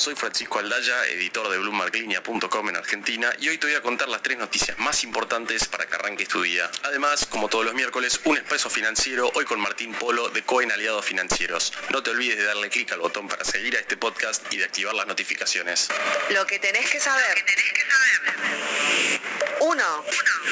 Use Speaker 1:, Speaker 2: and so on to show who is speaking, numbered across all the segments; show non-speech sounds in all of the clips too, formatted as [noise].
Speaker 1: Soy Francisco Aldaya, editor de BloombergLinea.com en Argentina y hoy te voy a contar las tres noticias más importantes para que arranques tu día. Además, como todos los miércoles, un expreso financiero hoy con Martín Polo de Cohen Aliados Financieros. No te olvides de darle clic al botón para seguir a este podcast y de activar las notificaciones.
Speaker 2: Lo que tenés que saber. 1.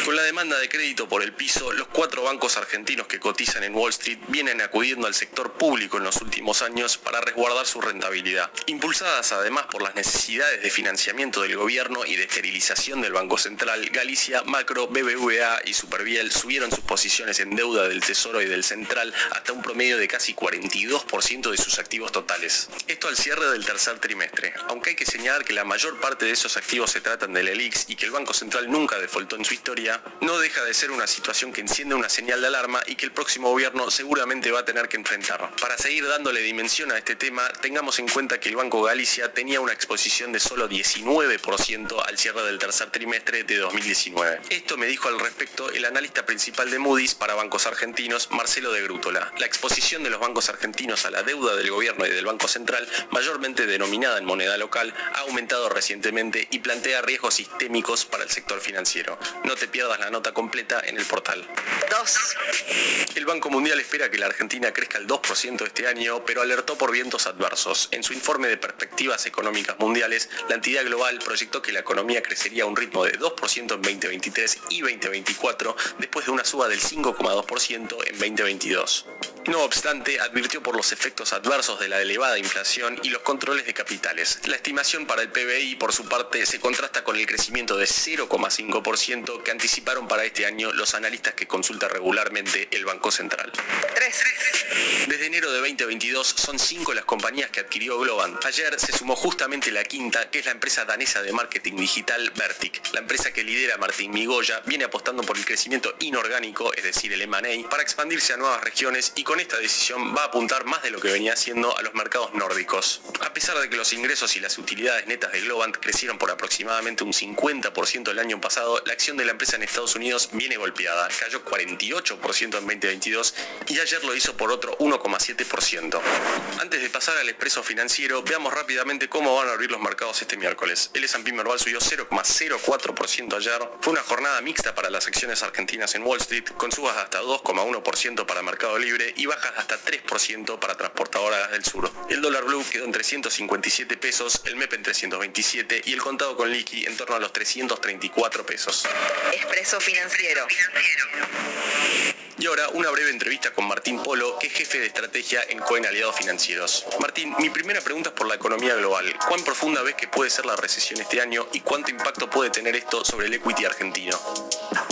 Speaker 1: Con la demanda de crédito por el piso, los cuatro bancos argentinos que cotizan en Wall Street vienen acudiendo al sector público en los últimos años para resguardar su rentabilidad. Impulsadas además por las necesidades de financiamiento del gobierno y de esterilización del Banco Central, Galicia, Macro, BBVA y Superviel subieron sus posiciones en deuda del Tesoro y del Central hasta un promedio de casi 42% de sus activos totales. Esto al cierre del tercer trimestre, aunque hay que señalar que la mayor parte de esos activos se tratan del ELIX y que el Banco Central nunca defaultó en su historia, no deja de ser una situación que enciende una señal de alarma y que el próximo gobierno seguramente va a tener que enfrentar. Para seguir dándole dimensión a este tema, tengamos en cuenta que el Banco Galicia tenía una exposición de solo 19% al cierre del tercer trimestre de 2019. Esto me dijo al respecto el analista principal de Moody's para bancos argentinos, Marcelo de Grútola. La exposición de los bancos argentinos a la deuda del gobierno y del Banco Central, mayormente denominada en moneda local, ha aumentado recientemente y plantea riesgos sistémicos para el sector financiero. No te pierdas la nota completa en el portal.
Speaker 2: 2.
Speaker 1: El Banco Mundial espera que la Argentina crezca el 2% este año, pero alertó por vientos adversos. En su informe de perspectivas económicas mundiales, la entidad global proyectó que la economía crecería a un ritmo de 2% en 2023 y 2024, después de una suba del 5,2% en 2022. No obstante, advirtió por los efectos adversos de la elevada inflación y los controles de capitales. La estimación para el PBI, por su parte, se contrasta con el crecimiento de 0,5% que anticiparon para este año los analistas que consulta regularmente el Banco Central.
Speaker 2: 3.
Speaker 1: Desde enero de 2022 son cinco las compañías que adquirió Globant. Ayer se sumó justamente la quinta, que es la empresa danesa de marketing digital Vertic. La empresa que lidera Martín Migoya viene apostando por el crecimiento inorgánico, es decir, el M&A, para expandirse a nuevas regiones y con esta decisión va a apuntar más de lo que venía haciendo a los mercados nórdicos. A pesar de que los ingresos y las utilidades netas de Globant crecieron por aproximadamente un 50% el año pasado, la acción de la empresa en Estados Unidos viene golpeada. Cayó 48% en 2022 y ayer lo hizo por otro 1,7%. Antes de pasar al expreso financiero, veamos rápidamente cómo van a abrir los mercados este miércoles. El S&P Merval subió 0,04% ayer. Fue una jornada mixta para las acciones argentinas en Wall Street, con subas de hasta 2,1% para Mercado Libre y bajas de hasta 3% para Transportadoras del Sur. El dólar blue quedó en 357 pesos, el MEP en 327 y el contado con liqui en torno a los 334 pesos.
Speaker 2: Expreso financiero.
Speaker 1: Y ahora una breve entrevista con Martín Polo, que es jefe de estrategia en Cohen Aliados Financieros. Martín, mi primera pregunta es por la economía global. ¿Cuán profunda ves que puede ser la recesión este año y cuánto impacto puede tener esto sobre el equity argentino?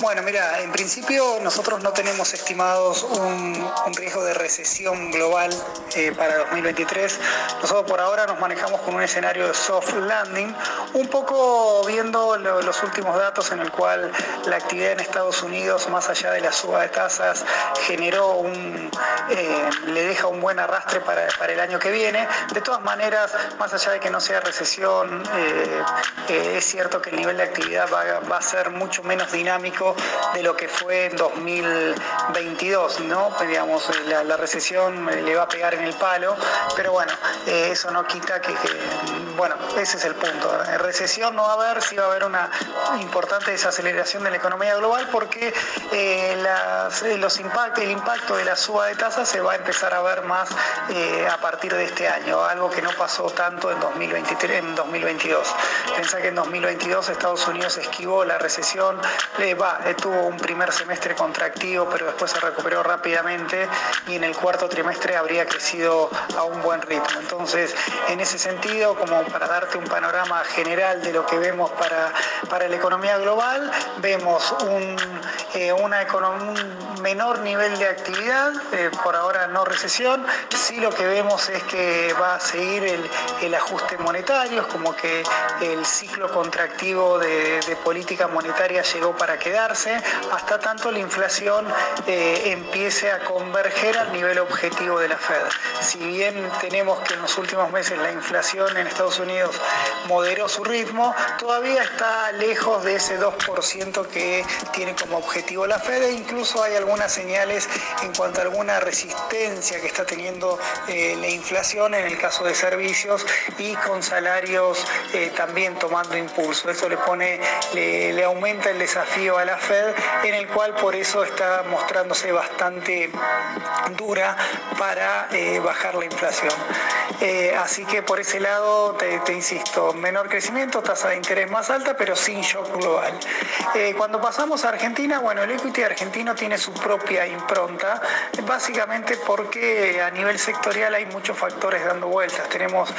Speaker 3: Bueno, mira, en principio nosotros no tenemos estimados un, riesgo de recesión global eh, para 2023. Nosotros por ahora nos manejamos con un escenario de soft landing, un poco viendo lo- los últimos datos en el cual la actividad en Estados Unidos, más allá de la suba de tasas, generó un, eh, le deja un buen arrastre para, para el año que viene. De todas maneras, más allá de que no sea recesión, eh, eh, es cierto que el nivel de actividad va, a ser mucho menos dinámico de lo que fue en 2022, ¿no? Digamos, la, la recesión eh, le va a pegar en el palo, pero bueno, eh, eso no quita que, bueno, ese es el punto. Eh, Recesión no va a haber, sí va a haber una importante desaceleración de la economía global porque eh, eh, los impactos, el impacto de la suba de tasas se va a empezar a ver más eh, a partir de este año, algo que no pasó tanto en 2023, en 2022. Piensa que en 2022 Estados Unidos esquivó la recesión, le va, tuvo un primer semestre contractivo, pero después se recuperó rápidamente y en el cuarto trimestre habría crecido a un buen ritmo. Entonces, en ese sentido, como para darte un panorama general de lo que vemos para, para la economía global, vemos un, eh, una un menor nivel de actividad, eh, por ahora no recesión, sí lo que vemos es que va a seguir el ajuste monetario, como que el ciclo contractivo de, de, política monetaria llegó para quedarse, hasta tanto la inflación eh, empiece a converger al nivel objetivo de la Fed. Si bien tenemos que en los últimos meses la inflación en Estados Unidos moderó su ritmo, todavía está lejos de ese 2% que tiene como objetivo la Fed e incluso hay algunas señales en cuanto a alguna resistencia que está teniendo eh, la inflación en el caso de servicios y con salarios eh, también tomando impulso. Eso le pone, le, aumenta el desafío a la Fed en el cual por eso está mostrándose bastante dura para eh, bajar la inflación. Eh, así que por ese lado, te, te, insisto, menor crecimiento, tasa de interés más alta, pero sin shock global. Cuando pasamos a Argentina, bueno, el equity argentino tiene su propia impronta, básicamente porque a nivel sectorial hay muchos factores dando vueltas. Tenemos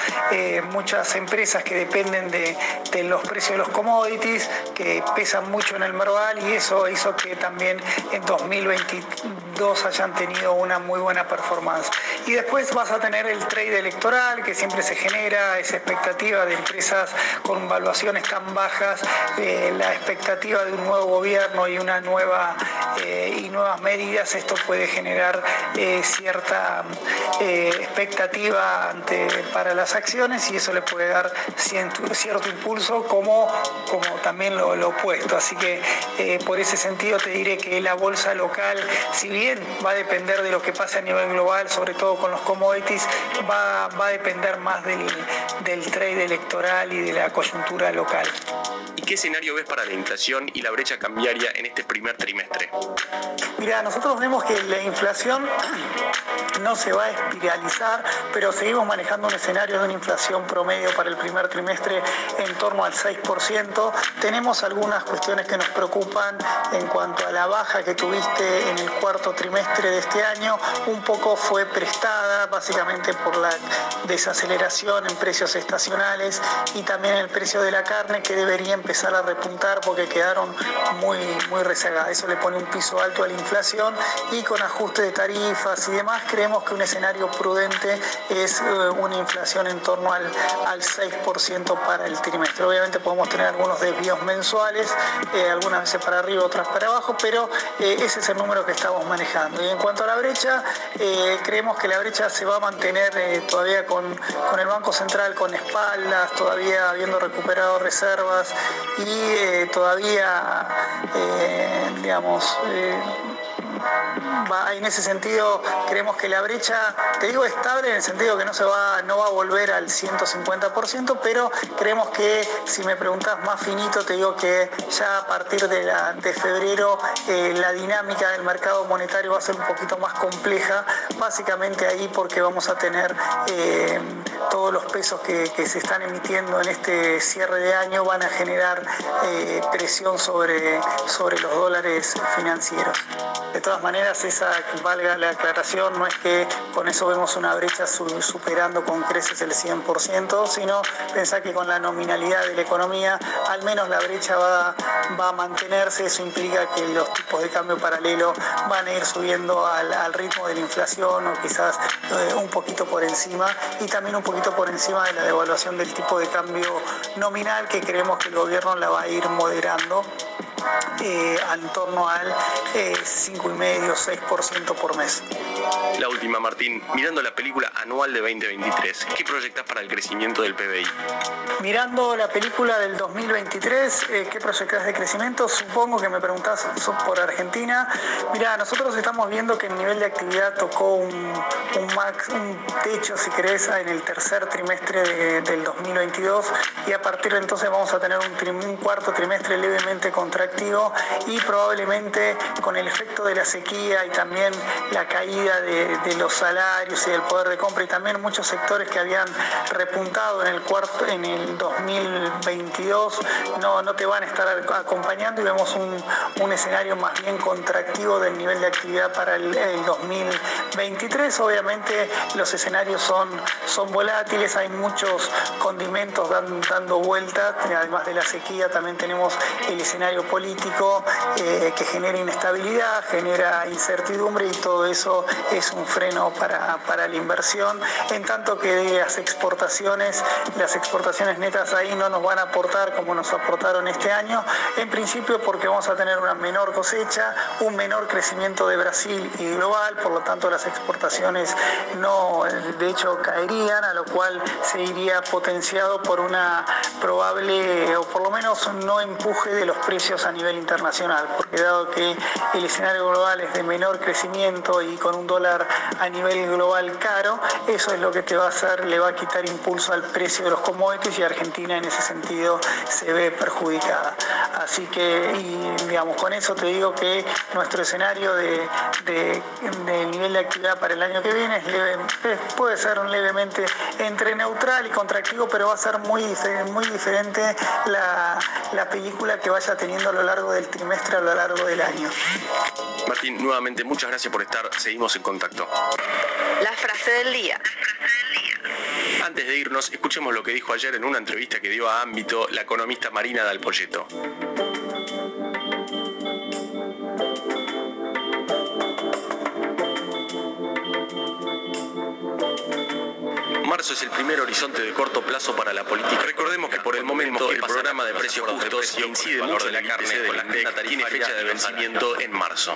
Speaker 3: muchas empresas que dependen de, los precios de los commodities, que pesan mucho en el Merval y eso hizo que también en 2022 hayan tenido una muy buena performance. Y después vas a tener el trade electoral que siempre se genera, esa expectativa de empresas con valuaciones tan bajas, eh, la expectativa de un nuevo gobierno y una nueva eh, y nuevas medidas, esto puede generar eh, cierta expectativa ante, para las acciones y eso le puede dar cierto, cierto impulso como, como también lo, lo opuesto. Así que eh, por ese sentido te diré que la bolsa local, si bien va a depender de lo que pase a nivel global, sobre todo con los commodities, va, va a depender más del, del trade electoral y de la coyuntura local.
Speaker 1: ¿Y qué escenario ves para la inflación y la brecha cambiaria en este primer trimestre?
Speaker 3: Mira, nosotros vemos que la inflación [clears throat] no se va a espiralizar, pero seguimos manejando un escenario de una inflación promedio para el primer trimestre en torno al 6%. Tenemos algunas cuestiones que nos preocupan en cuanto a la baja que tuviste en el cuarto trimestre de este año. Un poco fue prestada básicamente por la desaceleración en precios estacionales y también el precio de la carne que debería empezar a repuntar porque quedaron muy, muy rezagadas. Eso le pone un piso alto a la inflación y con ajuste de tarifas y demás creemos que un escenario prudente es uh, una inflación en torno al, al 6% para el trimestre. Obviamente podemos tener algunos desvíos mensuales, eh, algunas veces para arriba, otras para abajo, pero eh, ese es el número que estamos manejando. Y en cuanto a la brecha, eh, creemos que la brecha se va a mantener todavía con, con, el Banco Central con espaldas, todavía habiendo recuperado reservas y todavía, digamos, en ese sentido creemos que la brecha, te digo estable en el sentido que no se va, no va a volver al 150%, pero creemos que si me preguntas más finito, te digo que ya a partir de, febrero eh, la dinámica del mercado monetario va a ser un poquito más compleja, básicamente ahí porque vamos a tener eh, todos los pesos que, que, se están emitiendo en este cierre de año van a generar eh, presión sobre, sobre los dólares financieros. De todas maneras, esa, valga la aclaración, no es que con eso vemos una brecha superando con creces el 100%, sino pensar que con la nominalidad de la economía, al menos la brecha va, va a mantenerse, eso implica que los tipos de cambio paralelo van a ir subiendo al, al ritmo de la inflación o quizás eh, un poquito por encima y también un poquito por encima de la devaluación del tipo de cambio nominal que creemos que el gobierno la va a ir moderando eh, en torno al eh, 5,5-6% por mes.
Speaker 1: La última, Martín. Mirando la película anual de 2023, ¿qué proyectas para el crecimiento del PBI?
Speaker 3: Mirando la película del 2023, eh, ¿qué proyectas de crecimiento? Supongo que me preguntás por Argentina. Mira, nosotros estamos viendo que el nivel de actividad tocó un, max, un techo, si querés, en el tercer trimestre del 2022 y a partir de entonces vamos a tener un, cuarto trimestre levemente y probablemente con el efecto de la sequía y también la caída de, los salarios y del poder de compra y también muchos sectores que habían repuntado en el cuarto en el 2022 no, no te van a estar acompañando y vemos un, un escenario más bien contractivo del nivel de actividad para el, 2023. Obviamente los escenarios son, son volátiles, hay muchos condimentos dando vueltas, además de la sequía también tenemos el escenario político eh, que genera inestabilidad, genera incertidumbre y todo eso es un freno para, para la inversión, en tanto que las exportaciones, las exportaciones netas ahí no nos van a aportar como nos aportaron este año, en principio porque vamos a tener una menor cosecha, un menor crecimiento de Brasil y global, por lo tanto las exportaciones no, de hecho, caerían, a lo cual se iría potenciado por una probable, o por lo menos no empuje de los precios a nivel internacional, porque dado que el escenario global es de menor crecimiento y con un dólar a nivel global caro, eso es lo que te va a hacer, le va a quitar impulso al precio de los commodities y Argentina en ese sentido se ve perjudicada. Así que, y, digamos, con eso te digo que nuestro escenario de, nivel de actividad para el año que viene puede ser levemente entre neutral y contractivo, pero va a ser muy, muy diferente la, la película que vaya teniendo lo largo del trimestre, a lo largo del año.
Speaker 1: Martín, nuevamente muchas gracias por estar. Seguimos en contacto.
Speaker 2: La frase del día.
Speaker 1: Antes de irnos, escuchemos lo que dijo ayer en una entrevista que dio a Ámbito la economista Marina Dalpolleto. Marzo es el primer horizonte de corto plazo para la política. Recordemos que por el momento el programa de precios justos incide mucho en la carne de la tiene fecha de vencimiento en marzo.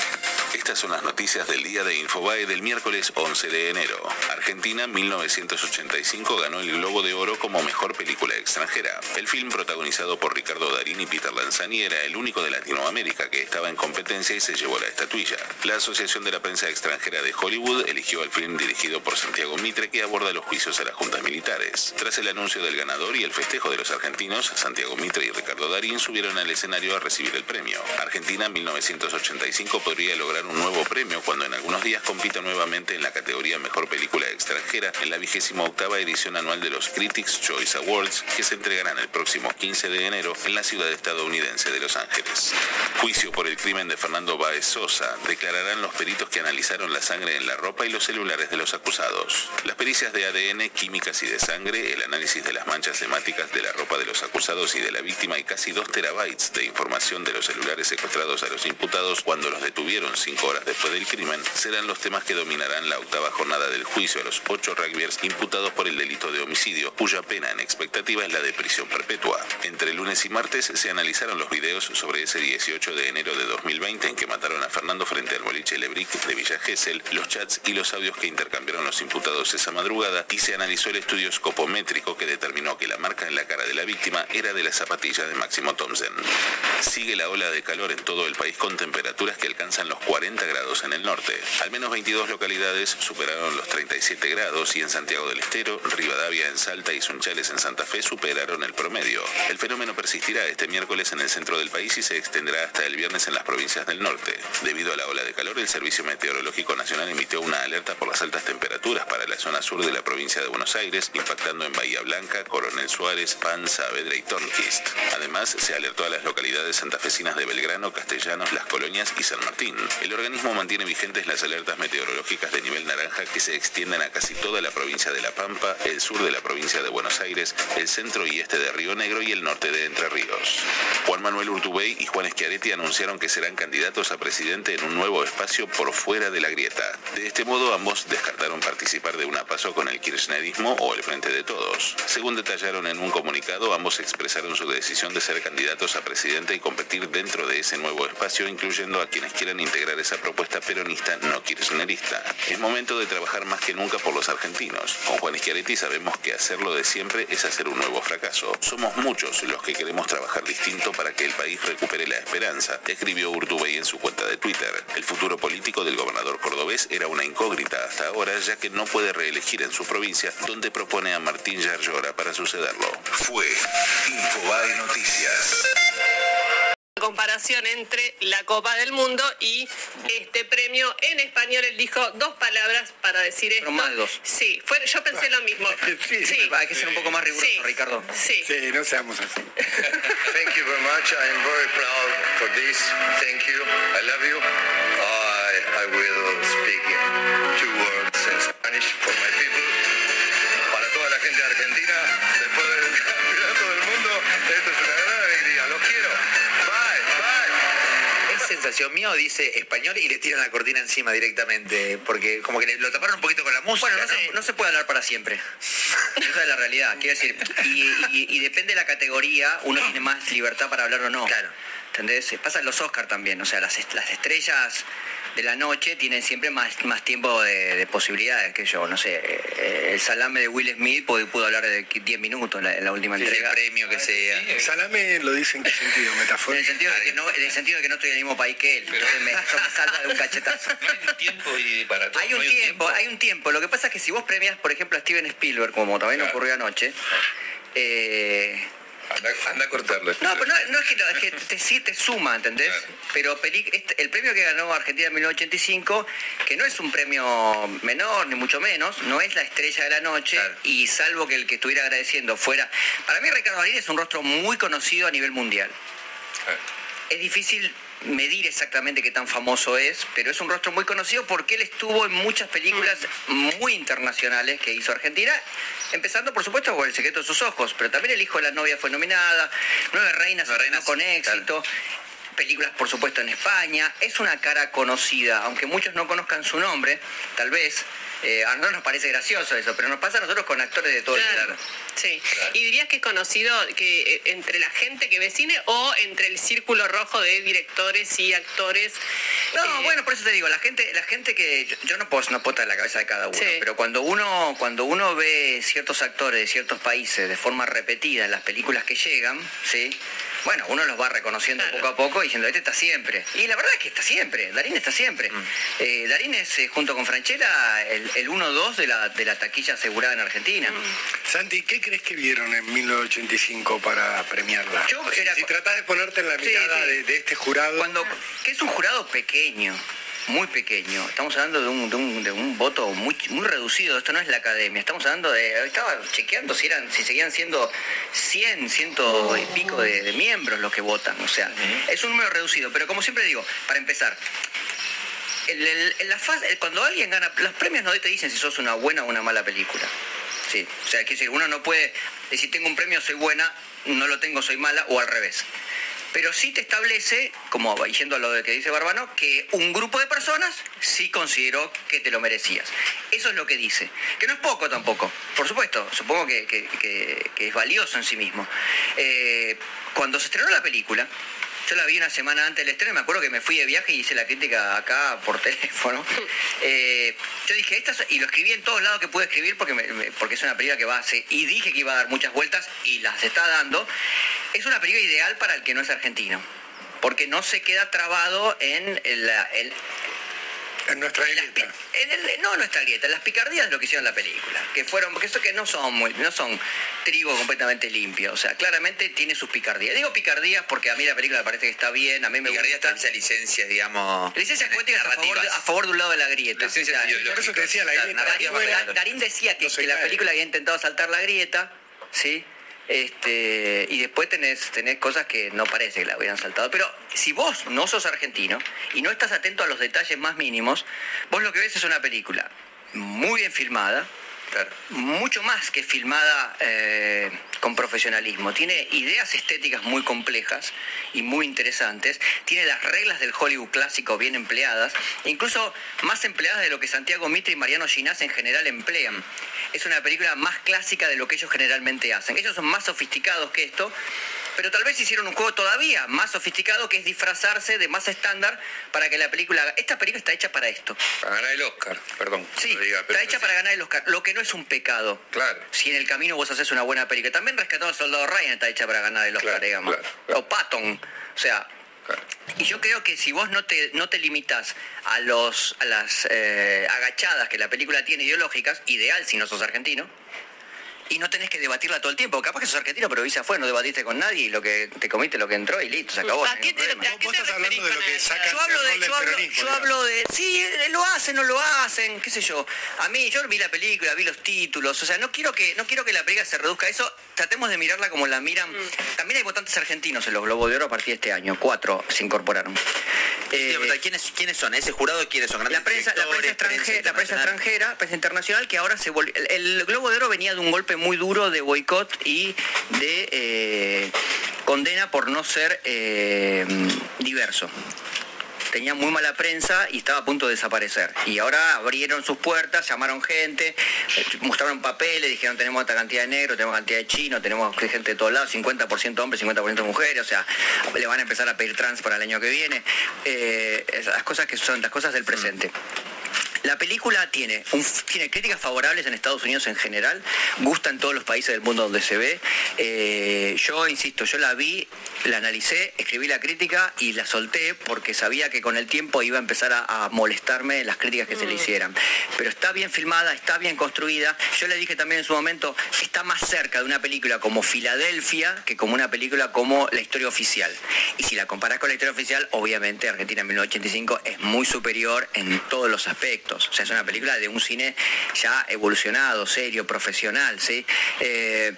Speaker 4: Son las noticias del día de Infobae del miércoles 11 de enero. Argentina 1985 ganó el Globo de Oro como mejor película extranjera. El film protagonizado por Ricardo Darín y Peter Lanzani era el único de Latinoamérica que estaba en competencia y se llevó la estatuilla. La Asociación de la Prensa Extranjera de Hollywood eligió al film dirigido por Santiago Mitre que aborda los juicios a las juntas militares. Tras el anuncio del ganador y el festejo de los argentinos, Santiago Mitre y Ricardo Darín subieron al escenario a recibir el premio. Argentina 1985 podría lograr un nuevo premio cuando en algunos días compita nuevamente en la categoría Mejor Película Extranjera en la vigésima octava edición anual de los Critics Choice Awards que se entregarán el próximo 15 de enero en la ciudad estadounidense de Los Ángeles. Juicio por el crimen de Fernando Baez Sosa. Declararán los peritos que analizaron la sangre en la ropa y los celulares de los acusados. Las pericias de ADN, químicas y de sangre, el análisis de las manchas hemáticas de la ropa de los acusados y de la víctima y casi 2 terabytes de información de los celulares secuestrados a los imputados cuando los detuvieron cinco horas después del crimen serán los temas que dominarán la octava jornada del juicio a los ocho rugbyers imputados por el delito de homicidio, cuya pena en expectativa es la de prisión perpetua. Entre lunes y martes se analizaron los videos sobre ese 18 de enero de 2020 en que mataron a Fernando frente al boliche Lebric de Villa Gesell, los chats y los audios que intercambiaron los imputados esa madrugada y se analizó el estudio escopométrico que determinó que la marca en la cara de la víctima era de la zapatilla de Máximo Thompson. Sigue la ola de calor en todo el país con temperaturas que alcanzan los 40 30 grados en el norte. Al menos 22 localidades superaron los 37 grados y en Santiago del Estero, Rivadavia en Salta y Sunchales en Santa Fe superaron el promedio. El fenómeno persistirá este miércoles en el centro del país y se extenderá hasta el viernes en las provincias del norte. Debido a la ola de calor, el Servicio Meteorológico Nacional emitió una alerta por las altas temperaturas para la zona sur de la provincia de Buenos Aires, impactando en Bahía Blanca, Coronel Suárez, Pan, Saavedra y Tornquist. Además, se alertó a las localidades santafesinas de Belgrano, Castellanos, Las Colonias y San Martín. El organismo mantiene vigentes las alertas meteorológicas de nivel naranja que se extienden a casi toda la provincia de La Pampa, el sur de la provincia de Buenos Aires, el centro y este de Río Negro y el norte de Entre Ríos. Juan Manuel Urtubey y Juan Schiaretti anunciaron que serán candidatos a presidente en un nuevo espacio por fuera de la grieta. De este modo, ambos descartaron participar de una paso con el kirchnerismo o el Frente de Todos. Según detallaron en un comunicado, ambos expresaron su decisión de ser candidatos a presidente y competir dentro de ese nuevo espacio, incluyendo a quienes quieran integrar esa propuesta peronista no kirchnerista. Es momento de trabajar más que nunca por los argentinos. Con Juan Schiaretti sabemos que hacerlo de siempre es hacer un nuevo fracaso. Somos muchos los que queremos trabajar distinto para que el país recupere la esperanza, escribió Urtubey en su cuenta de Twitter. El futuro político del gobernador cordobés era una incógnita hasta ahora, ya que no puede reelegir en su provincia, donde propone a Martín Yarlora para sucederlo. Fue Infobae Noticias
Speaker 5: comparación entre la Copa del Mundo y este premio en español. Él dijo dos palabras para decir esto.
Speaker 6: más de dos.
Speaker 5: Sí, fue, yo pensé lo mismo. [laughs]
Speaker 6: Sí, sí, hay que ser un poco más riguroso,
Speaker 5: Sí.
Speaker 6: Ricardo.
Speaker 5: Sí.
Speaker 7: Sí, no seamos así. [laughs]
Speaker 8: Thank you very much. I am very proud for this. Thank you. I love you. I, I will speak two words in Spanish for my people.
Speaker 6: Sensación mía o dice español y le tiran la cortina encima directamente? Porque como que lo taparon un poquito con la música.
Speaker 9: Bueno, no se, no se puede hablar para siempre. [laughs] Esa es la realidad. Quiero decir, y, y- y depende de la categoría, uno tiene más libertad para hablar o no.
Speaker 6: Claro.
Speaker 9: ¿Entendés? Pasa en los Oscars también. O sea, las, las estrellas de la noche tienen siempre más, más tiempo de, de posibilidades que yo. No sé, eh, el salame de Will Smith pudo, pudo hablar de 10 minutos en la, en la última
Speaker 6: Sí,
Speaker 9: entrega.
Speaker 6: el premio que sea.
Speaker 7: Salame lo dice en qué sentido, [laughs]
Speaker 9: En el,
Speaker 7: metafórico.
Speaker 9: sentido de que no, en el sentido de que no estoy en el mismo país que él. Entonces me, [laughs] eso me salva de un cachetazo. [laughs]
Speaker 4: tiempo y para todo.
Speaker 9: Hay un tiempo, hay un tiempo. Lo que pasa es que si vos premias, por ejemplo, a Steven Spielberg, como también ocurrió anoche, eh,
Speaker 8: Anda, anda a cortarlo.
Speaker 9: no, pero no, no es que, lo- es que te, sí te suma, ¿entendés?
Speaker 8: Claro.
Speaker 9: Pero peli- este- el premio que ganó Argentina en 1985, que no es un premio menor, ni mucho menos, no es la estrella de la noche,
Speaker 6: Claro.
Speaker 9: y salvo que el que estuviera agradeciendo fuera... Para mí Ricardo Darín es un rostro muy conocido a nivel mundial. Es difícil medir exactamente qué tan famoso es, pero es un rostro muy conocido porque él estuvo en muchas películas muy internacionales que hizo Argentina, empezando por supuesto por El secreto de sus ojos, pero también El hijo de la novia fue nominada, Nueve reinas,
Speaker 6: Nueve reinas,
Speaker 9: con éxito. Películas, por supuesto, en España. Es una cara conocida, aunque muchos no conozcan su nombre, tal vez. Eh, a nosotros nos parece gracioso eso, pero nos pasa a nosotros con actores de todo el
Speaker 5: Claro.
Speaker 9: mundo.
Speaker 5: Sí. ¿Y dirías que es conocido que eh, entre la gente que ve cine o entre el círculo rojo de directores y actores?
Speaker 9: No,
Speaker 5: eh,
Speaker 9: bueno, por eso te digo, la gente, la gente que yo, yo no puedo, no puedo estar en la cabeza de cada uno,
Speaker 5: Sí.
Speaker 9: pero cuando uno, cuando uno ve ciertos actores de ciertos países de forma repetida en las películas que llegan, sí, bueno, uno los va reconociendo
Speaker 5: Claro.
Speaker 9: poco a poco diciendo este está siempre. Y la verdad es que está siempre, Darín está siempre.
Speaker 5: Mm.
Speaker 9: Eh, Darín es eh, junto con Franchella el, el 1-2 de la, de la taquilla asegurada en Argentina.
Speaker 5: Mm.
Speaker 7: Santi, ¿qué crees que vieron en 1985 para premiarla?
Speaker 9: Yo
Speaker 7: si,
Speaker 9: era-
Speaker 7: si tratás de ponerte en la
Speaker 9: Sí,
Speaker 7: mirada
Speaker 9: sí.
Speaker 7: De, de este jurado.
Speaker 9: Cuando, que es un jurado pequeño, muy pequeño. Estamos hablando de un, de un, de un voto muy, muy reducido. Esto no es la academia. Estamos hablando de. Estaba chequeando si eran, si seguían siendo 100, ciento y pico de, de miembros los que votan. O sea, es un número reducido. Pero como siempre digo, para empezar. el- la fase- cuando alguien gana, los premios no te dicen si sos una buena o una mala película. Sí, o sea, quiero decir, uno no puede decir tengo un premio, soy buena, no lo tengo, soy mala, o al revés. Pero sí te establece, como yendo a lo de que dice Barbano, que un grupo de personas sí consideró que te lo merecías. Eso es lo que dice. Que no es poco tampoco. Por supuesto, supongo que, es valioso en sí mismo. Eh, cuando se estrenó la película, yo la vi una semana antes del estreno, me acuerdo que me fui de viaje y hice la crítica acá por [laughs] teléfono. Eh, yo dije, esta, es- y lo escribí en todos lados que pude escribir porque, porque es una película que va a hacer, y dije que iba a dar muchas vueltas y las está dando. Es una película ideal para el que no es argentino, porque no se queda trabado en el-
Speaker 7: En nuestra
Speaker 9: pi- en el- no nuestra grieta, las picardías de lo que hicieron la película, que fueron, porque eso que no son muy, no son trigo completamente limpio, o sea, claramente tiene sus picardías. Digo picardías porque a mí la película me parece que está bien, a mí me
Speaker 6: Picardía
Speaker 9: gusta.
Speaker 6: está esa licencia, digamos.
Speaker 9: Licencias poéticas a favor, a favor de un lado de la grieta.
Speaker 6: Licencias
Speaker 9: O sea,
Speaker 6: ideológicas.
Speaker 7: por eso te decía, la grieta.
Speaker 9: Darín decía que,
Speaker 7: No se
Speaker 9: que la película había intentado saltar la grieta, ¿sí? Este, y después tenés, tenés cosas que no parece que la hubieran saltado. Pero si vos no sos argentino y no estás atento a los detalles más mínimos, vos lo que ves es una película muy bien filmada, mucho más que filmada eh, con profesionalismo. Tiene ideas estéticas muy complejas y muy interesantes. Tiene las reglas del Hollywood clásico bien empleadas, incluso más empleadas de lo que Santiago Mitre y Mariano Ginás en general emplean. Es una película más clásica de lo que ellos generalmente hacen. Ellos son más sofisticados que esto. Pero tal vez hicieron un juego todavía más sofisticado que es disfrazarse de más estándar para que la película... haga- Esta película está hecha para esto.
Speaker 10: Para ganar el Oscar, perdón.
Speaker 9: Sí,
Speaker 10: diga, pero
Speaker 9: está hecha
Speaker 10: sí.
Speaker 9: para ganar el Oscar, lo que no es un pecado.
Speaker 10: Claro.
Speaker 9: Si en el camino vos haces una buena película. También Rescatado al Soldado Ryan está hecha para ganar el Oscar,
Speaker 10: Claro,
Speaker 9: digamos.
Speaker 10: claro,
Speaker 9: O Patton. O sea, y yo creo que si vos no te, no te limitas a, los, a las eh, agachadas que la película tiene ideológicas, ideal si no sos argentino, y no tenés que debatirla todo el tiempo. Capaz que sos argentino, pero viste afuera, no debatiste con nadie y lo que te comiste lo que entró y listo, se acabó.
Speaker 5: ¿A
Speaker 9: no hay
Speaker 5: qué
Speaker 9: ningún
Speaker 5: te,
Speaker 9: problema.
Speaker 5: a qué
Speaker 7: Vos
Speaker 5: te
Speaker 7: estás hablando
Speaker 5: referís
Speaker 7: de lo
Speaker 5: con
Speaker 7: que
Speaker 5: eso?
Speaker 7: sacan-
Speaker 9: Yo hablo de, yo hablo, yo de, sí, eh, lo hacen, no lo hacen, qué sé yo. A mí, yo vi la película, vi los títulos, o sea, no quiero que, no quiero que la película se reduzca a eso. Tratemos de mirarla como la miran. También hay votantes argentinos en los Globos de Oro a partir de este año, cuatro se incorporaron. Eh,
Speaker 6: ¿Quiénes, ¿Quiénes son? ¿Ese jurado quiénes son?
Speaker 9: la
Speaker 6: ¿Grandes
Speaker 9: prensa, la prensa, extranjera, la prensa
Speaker 6: internacional?
Speaker 9: extranjera, prensa internacional, que ahora se volvió. El, el Globo de Oro venía de un golpe muy duro de boicot y de eh, condena por no ser eh, diverso. Tenía muy mala prensa y estaba a punto de desaparecer. Y ahora abrieron sus puertas, llamaron gente, mostraron papeles, dijeron tenemos esta cantidad de negros, tenemos cantidad de chinos, tenemos gente de todos lados, 50% hombres, 50% mujeres, o sea, le van a empezar a pedir trans para el año que viene. Eh, esas cosas que son las cosas del presente. La película tiene, un- tiene críticas favorables en Estados Unidos en general, gusta en todos los países del mundo donde se ve. Eh, yo, insisto, yo la vi, la analicé, escribí la crítica y la solté porque sabía que con el tiempo iba a empezar a, a molestarme las críticas que se le hicieran. Pero está bien filmada, está bien construida. Yo le dije también en su momento, está más cerca de una película como Filadelfia que como una película como La Historia Oficial. Y si la comparás con La Historia Oficial, obviamente Argentina en 1985 es muy superior en todos los aspectos. O sea, es una película de un cine ya evolucionado, serio, profesional, ¿sí? Eh,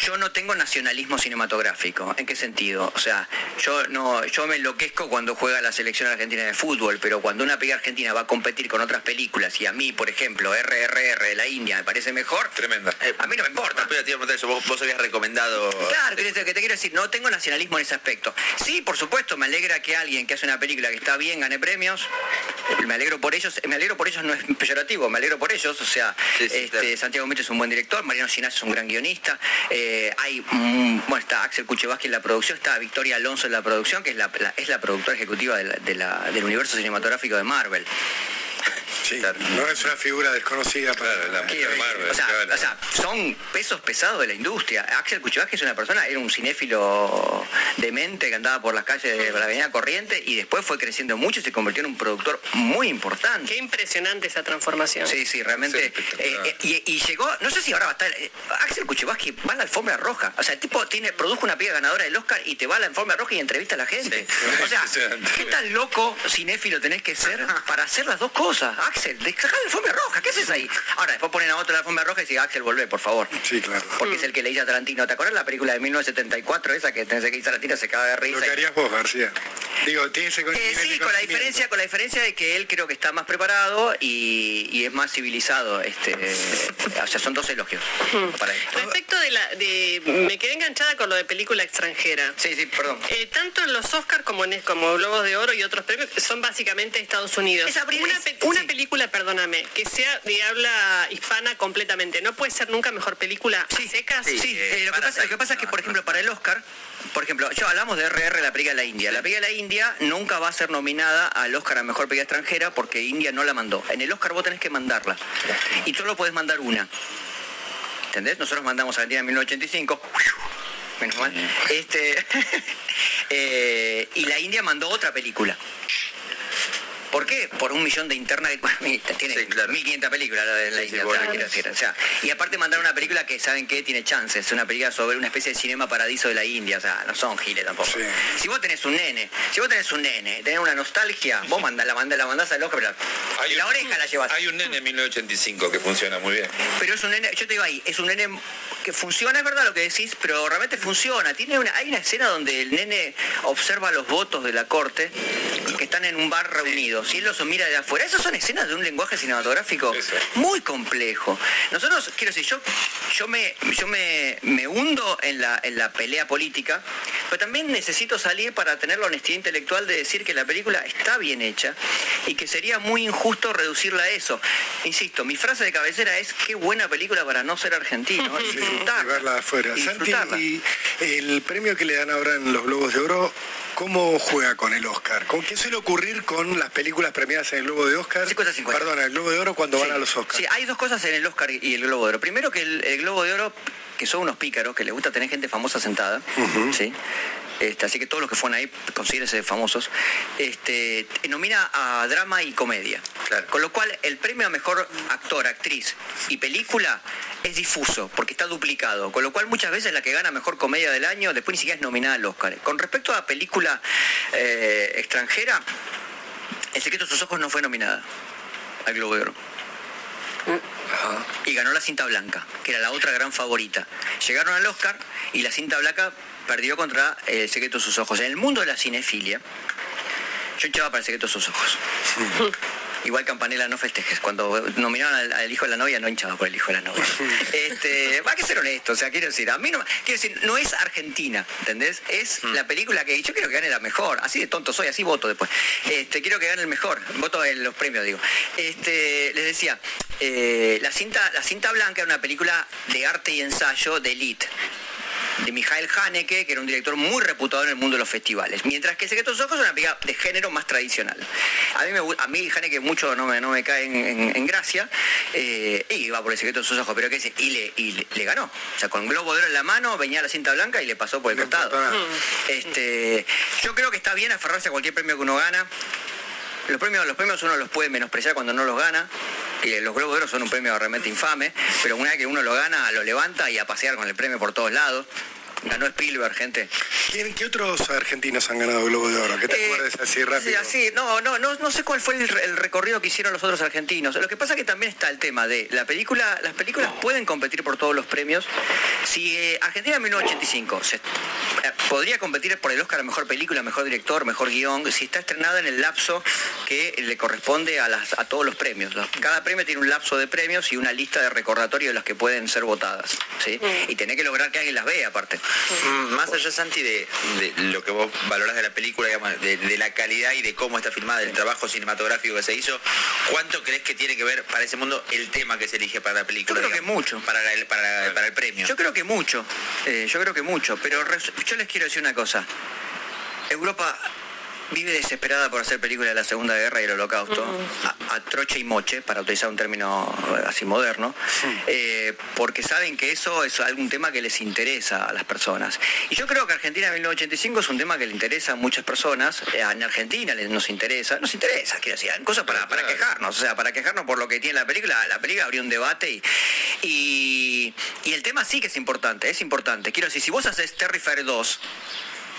Speaker 9: yo no tengo nacionalismo cinematográfico. ¿En qué sentido? O sea, yo no, yo me enloquezco cuando juega la selección argentina de fútbol, pero cuando una película argentina va a competir con otras películas y a mí, por ejemplo, RRR de la India me parece mejor,
Speaker 10: Tremenda.
Speaker 9: eh, a mí no me importa.
Speaker 6: Pero te iba a preguntar eso. Vos, vos habías recomendado.
Speaker 9: Claro, que te, que te quiero decir, no tengo nacionalismo en ese aspecto. Sí, por supuesto, me alegra que alguien que hace una película que está bien gane premios. Eh, Me alegro por ellos. Me alegro por ellos no es peyorativo, me alegro por ellos. O sea,
Speaker 6: Sí, sí,
Speaker 9: este,
Speaker 6: claro.
Speaker 9: Santiago Mitre es un buen director, Mariano Ginás es un gran guionista. eh, hay, mm, bueno, está Axel Kuchevaski en la producción, está Victoria Alonso en la producción, que es la, es la productora ejecutiva del universo cinematográfico de Marvel.
Speaker 7: Sí, no es una figura desconocida para
Speaker 10: Claro, la
Speaker 9: Sí,
Speaker 10: mujer Marvel,
Speaker 9: o, sea,
Speaker 10: claro.
Speaker 9: o sea, son pesos pesados de la industria. Axel Kuchevaski es una persona, era un cinéfilo demente que andaba por las calles de la avenida Corriente y después fue creciendo mucho y se convirtió en un productor muy importante.
Speaker 5: Qué impresionante esa transformación.
Speaker 9: Sí, sí, realmente.
Speaker 10: Sí,
Speaker 9: eh, eh, y, y llegó, no sé si ahora va a estar. eh, Axel Kuchevaski va a la alfombra roja. O sea, el tipo tiene, produjo una pieza ganadora del Oscar y te va a la alfombra roja y entrevista a la gente. O sea. [laughs] ¿qué tan loco cinéfilo tenés que ser para hacer las dos cosas? Axel, dejá la alfombra roja, ¿qué haces ahí? Ahora, después ponen a otro la alfombra roja y dicen, Axel, volvé, por favor.
Speaker 7: Sí, claro.
Speaker 9: Porque es el que le dice a Tarantino. ¿Te acuerdas la película de 1974, esa que tenés que ir a Tarantino se caga de
Speaker 7: Lo
Speaker 9: risa?
Speaker 7: que harías vos, García. Digo, tiene ese
Speaker 9: Eh, sí, con la diferencia, con la diferencia de que él creo que está más preparado y, y es más civilizado. Este, eh, o sea, son dos elogios para él.
Speaker 5: Respecto de la... De, me quedé enganchada con lo de película extranjera.
Speaker 9: Sí, sí, perdón.
Speaker 5: Eh, tanto en los Oscars como en como Globos de Oro y otros premios son básicamente Estados Unidos.
Speaker 9: Es abrir-
Speaker 5: una,
Speaker 9: es-
Speaker 5: pe- una
Speaker 9: sí.
Speaker 5: Película, perdóname, que sea de habla hispana completamente. No puede ser nunca mejor película a secas.
Speaker 9: Sí, eh, lo, que pasa, lo que pasa es que, por ejemplo, para el Oscar, por ejemplo, yo hablamos de RR, la película de la India. La película de la India nunca va a ser nominada al Oscar a Mejor Película Extranjera porque India no la mandó. En el Oscar vos tenés que mandarla. Y solo podés mandar una. ¿Entendés? Nosotros mandamos a Argentina en 1985. Menos mal. Este, [laughs] eh, y la India mandó otra película. ¿Por qué? Por un millón de internas. [laughs] Tiene 1500 películas la de la India, quiero decir. O sea, y aparte mandaron una película que saben que tiene chances. Es una película sobre una especie de cinema paradiso de la India. O sea, no son giles tampoco. Si vos tenés un nene, si vos tenés un nene, tenés una nostalgia, vos mandás, la, mandás, la mandás al ojo, pero
Speaker 10: Hay
Speaker 9: la
Speaker 10: un-
Speaker 9: oreja la llevas.
Speaker 10: Hay un nene en 1985 que funciona muy bien.
Speaker 9: Pero es un nene, yo te digo ahí, es un nene que funciona, es verdad lo que decís, pero realmente funciona. Tiene una, hay una escena donde el nene observa los votos de la corte que están en un bar reunidos y él los mira de afuera. Esas son escenas de un lenguaje cinematográfico muy complejo. Nosotros, quiero decir, yo, yo me, yo me, me hundo en la, en la pelea política, pero también necesito salir para tener la honestidad intelectual de decir que la película está bien hecha y que sería muy injusto reducirla a eso. Insisto, mi frase de cabecera es qué buena película para no ser argentino. [laughs] y
Speaker 7: Sí,
Speaker 9: disfrutarla.
Speaker 7: y verla afuera. Santi,
Speaker 9: disfrutarla.
Speaker 7: y el premio que le dan ahora en los Globos de Oro, ¿cómo juega con el Oscar? ¿Con qué suele ocurrir con las películas premiadas en el Globo de Oscar?
Speaker 9: 50-50.
Speaker 7: Perdón, en el Globo de Oro cuando van a los Oscars.
Speaker 9: Sí, hay dos cosas en el Oscar y el Globo de Oro. Primero que el, el Globo de Oro, que son unos pícaros, que les gusta tener gente famosa sentada, ¿sí? Este, así que todos los que fueron ahí, considérense famosos, este, nomina a drama y comedia. Con lo cual, el premio a mejor actor, actriz y película es difuso, porque está duplicado. Con lo cual, muchas veces la que gana mejor comedia del año, después ni siquiera es nominada al Oscar. Con respecto a película eh, extranjera, El secreto de sus ojos no fue nominada al Globo de Oro. Y ganó la cinta blanca, que era la otra gran favorita. Llegaron al Oscar y la cinta blanca perdió contra eh, El secreto de sus ojos. En el mundo de la cinefilia, yo echaba para El secreto de sus ojos. Igual Campanella no festejes. Cuando nominaron al, al hijo de la novia, no hinchaba por el hijo de la novia. [laughs] Este, va a que ser honesto, o sea, quiero decir, a mí no, quiero decir, no es Argentina, ¿entendés? Es la película que yo quiero que gane la mejor. Así de tonto soy, así voto después. Este, quiero que gane el mejor. Voto en los premios, digo. Este, les decía, eh, la cinta, la cinta blanca era una película de arte y ensayo de elite de Mijael Haneke, que era un director muy reputado en el mundo de los festivales. Mientras que El secreto de los ojos es una película de género más tradicional. A mí, me, a mí Haneke mucho no me, no me cae en, en- en gracia, eh, y iba por El secreto de sus ojos, pero qué sé, y le, y le, le ganó. O sea, con Globo de Oro en la mano, venía la cinta blanca y le pasó por el costado. Este, yo creo que está bien aferrarse a cualquier premio que uno gana. Los premios, los premios uno los puede menospreciar cuando no los gana. Que los Globos de Oro son un premio realmente infame, pero una vez que uno lo gana, lo levanta y a pasear con el premio por todos lados. Ganó Spielberg, gente.
Speaker 7: ¿Quién- ¿Qué otros argentinos han ganado Globo de Oro? ¿Qué te
Speaker 9: Eh,
Speaker 7: acuerdas así rápido?
Speaker 9: Sí, así, no, no, no, no sé cuál fue el, el recorrido que hicieron los otros argentinos. Lo que pasa que también está el tema de la película, las películas pueden competir por todos los premios. Si eh, Argentina en 1985 se- eh, podría competir por el Oscar a mejor película, mejor director, mejor guion, si está estrenada en el lapso que le corresponde a, las, a todos los premios. Cada premio tiene un lapso de premios y una lista de recordatorios de las que pueden ser votadas. ¿sí? Y tenés que lograr que alguien las vea aparte.
Speaker 6: Mm, Más allá, Santi, de, de lo que vos valorás de la película, digamos, de, de la calidad y de cómo está filmada, del trabajo cinematográfico que se hizo, ¿cuánto crees que tiene que ver para ese mundo el tema que se elige para la película?
Speaker 9: Yo creo que mucho.
Speaker 6: Para el, para, para el premio.
Speaker 9: Yo creo que mucho, eh, yo creo que mucho, pero yo les quiero decir una cosa. Europa vive desesperada por hacer películas de la Segunda Guerra y el Holocausto, a, a troche y moche, para utilizar un término eh, así moderno, eh, porque saben que eso es algún tema que les interesa a las personas. Y yo creo que Argentina en 1985 es un tema que le interesa a muchas personas, eh, en Argentina les- nos interesa, nos interesa, quiero decir, hay cosas para, para quejarnos, o sea, para quejarnos por lo que tiene la película, la película abrió un debate y, y, y el tema sí que es importante, es importante. Quiero decir, si vos haces Terrifier 2,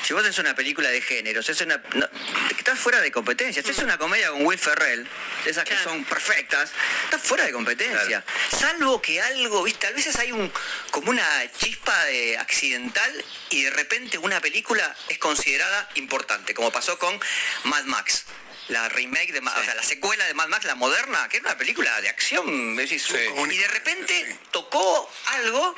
Speaker 9: si vos haces una película de género, si haces una, no, estás fuera de competencia. Si haces una comedia con Will Ferrell, de esas que son perfectas, estás fuera de competencia. Salvo que algo, viste, a veces hay un como una chispa de accidental y de repente una película es considerada importante, como pasó con Mad Max. La remake de, Ma- o sea, la secuela de Mad Max, la moderna, que era una película de acción, decís, y de repente tocó algo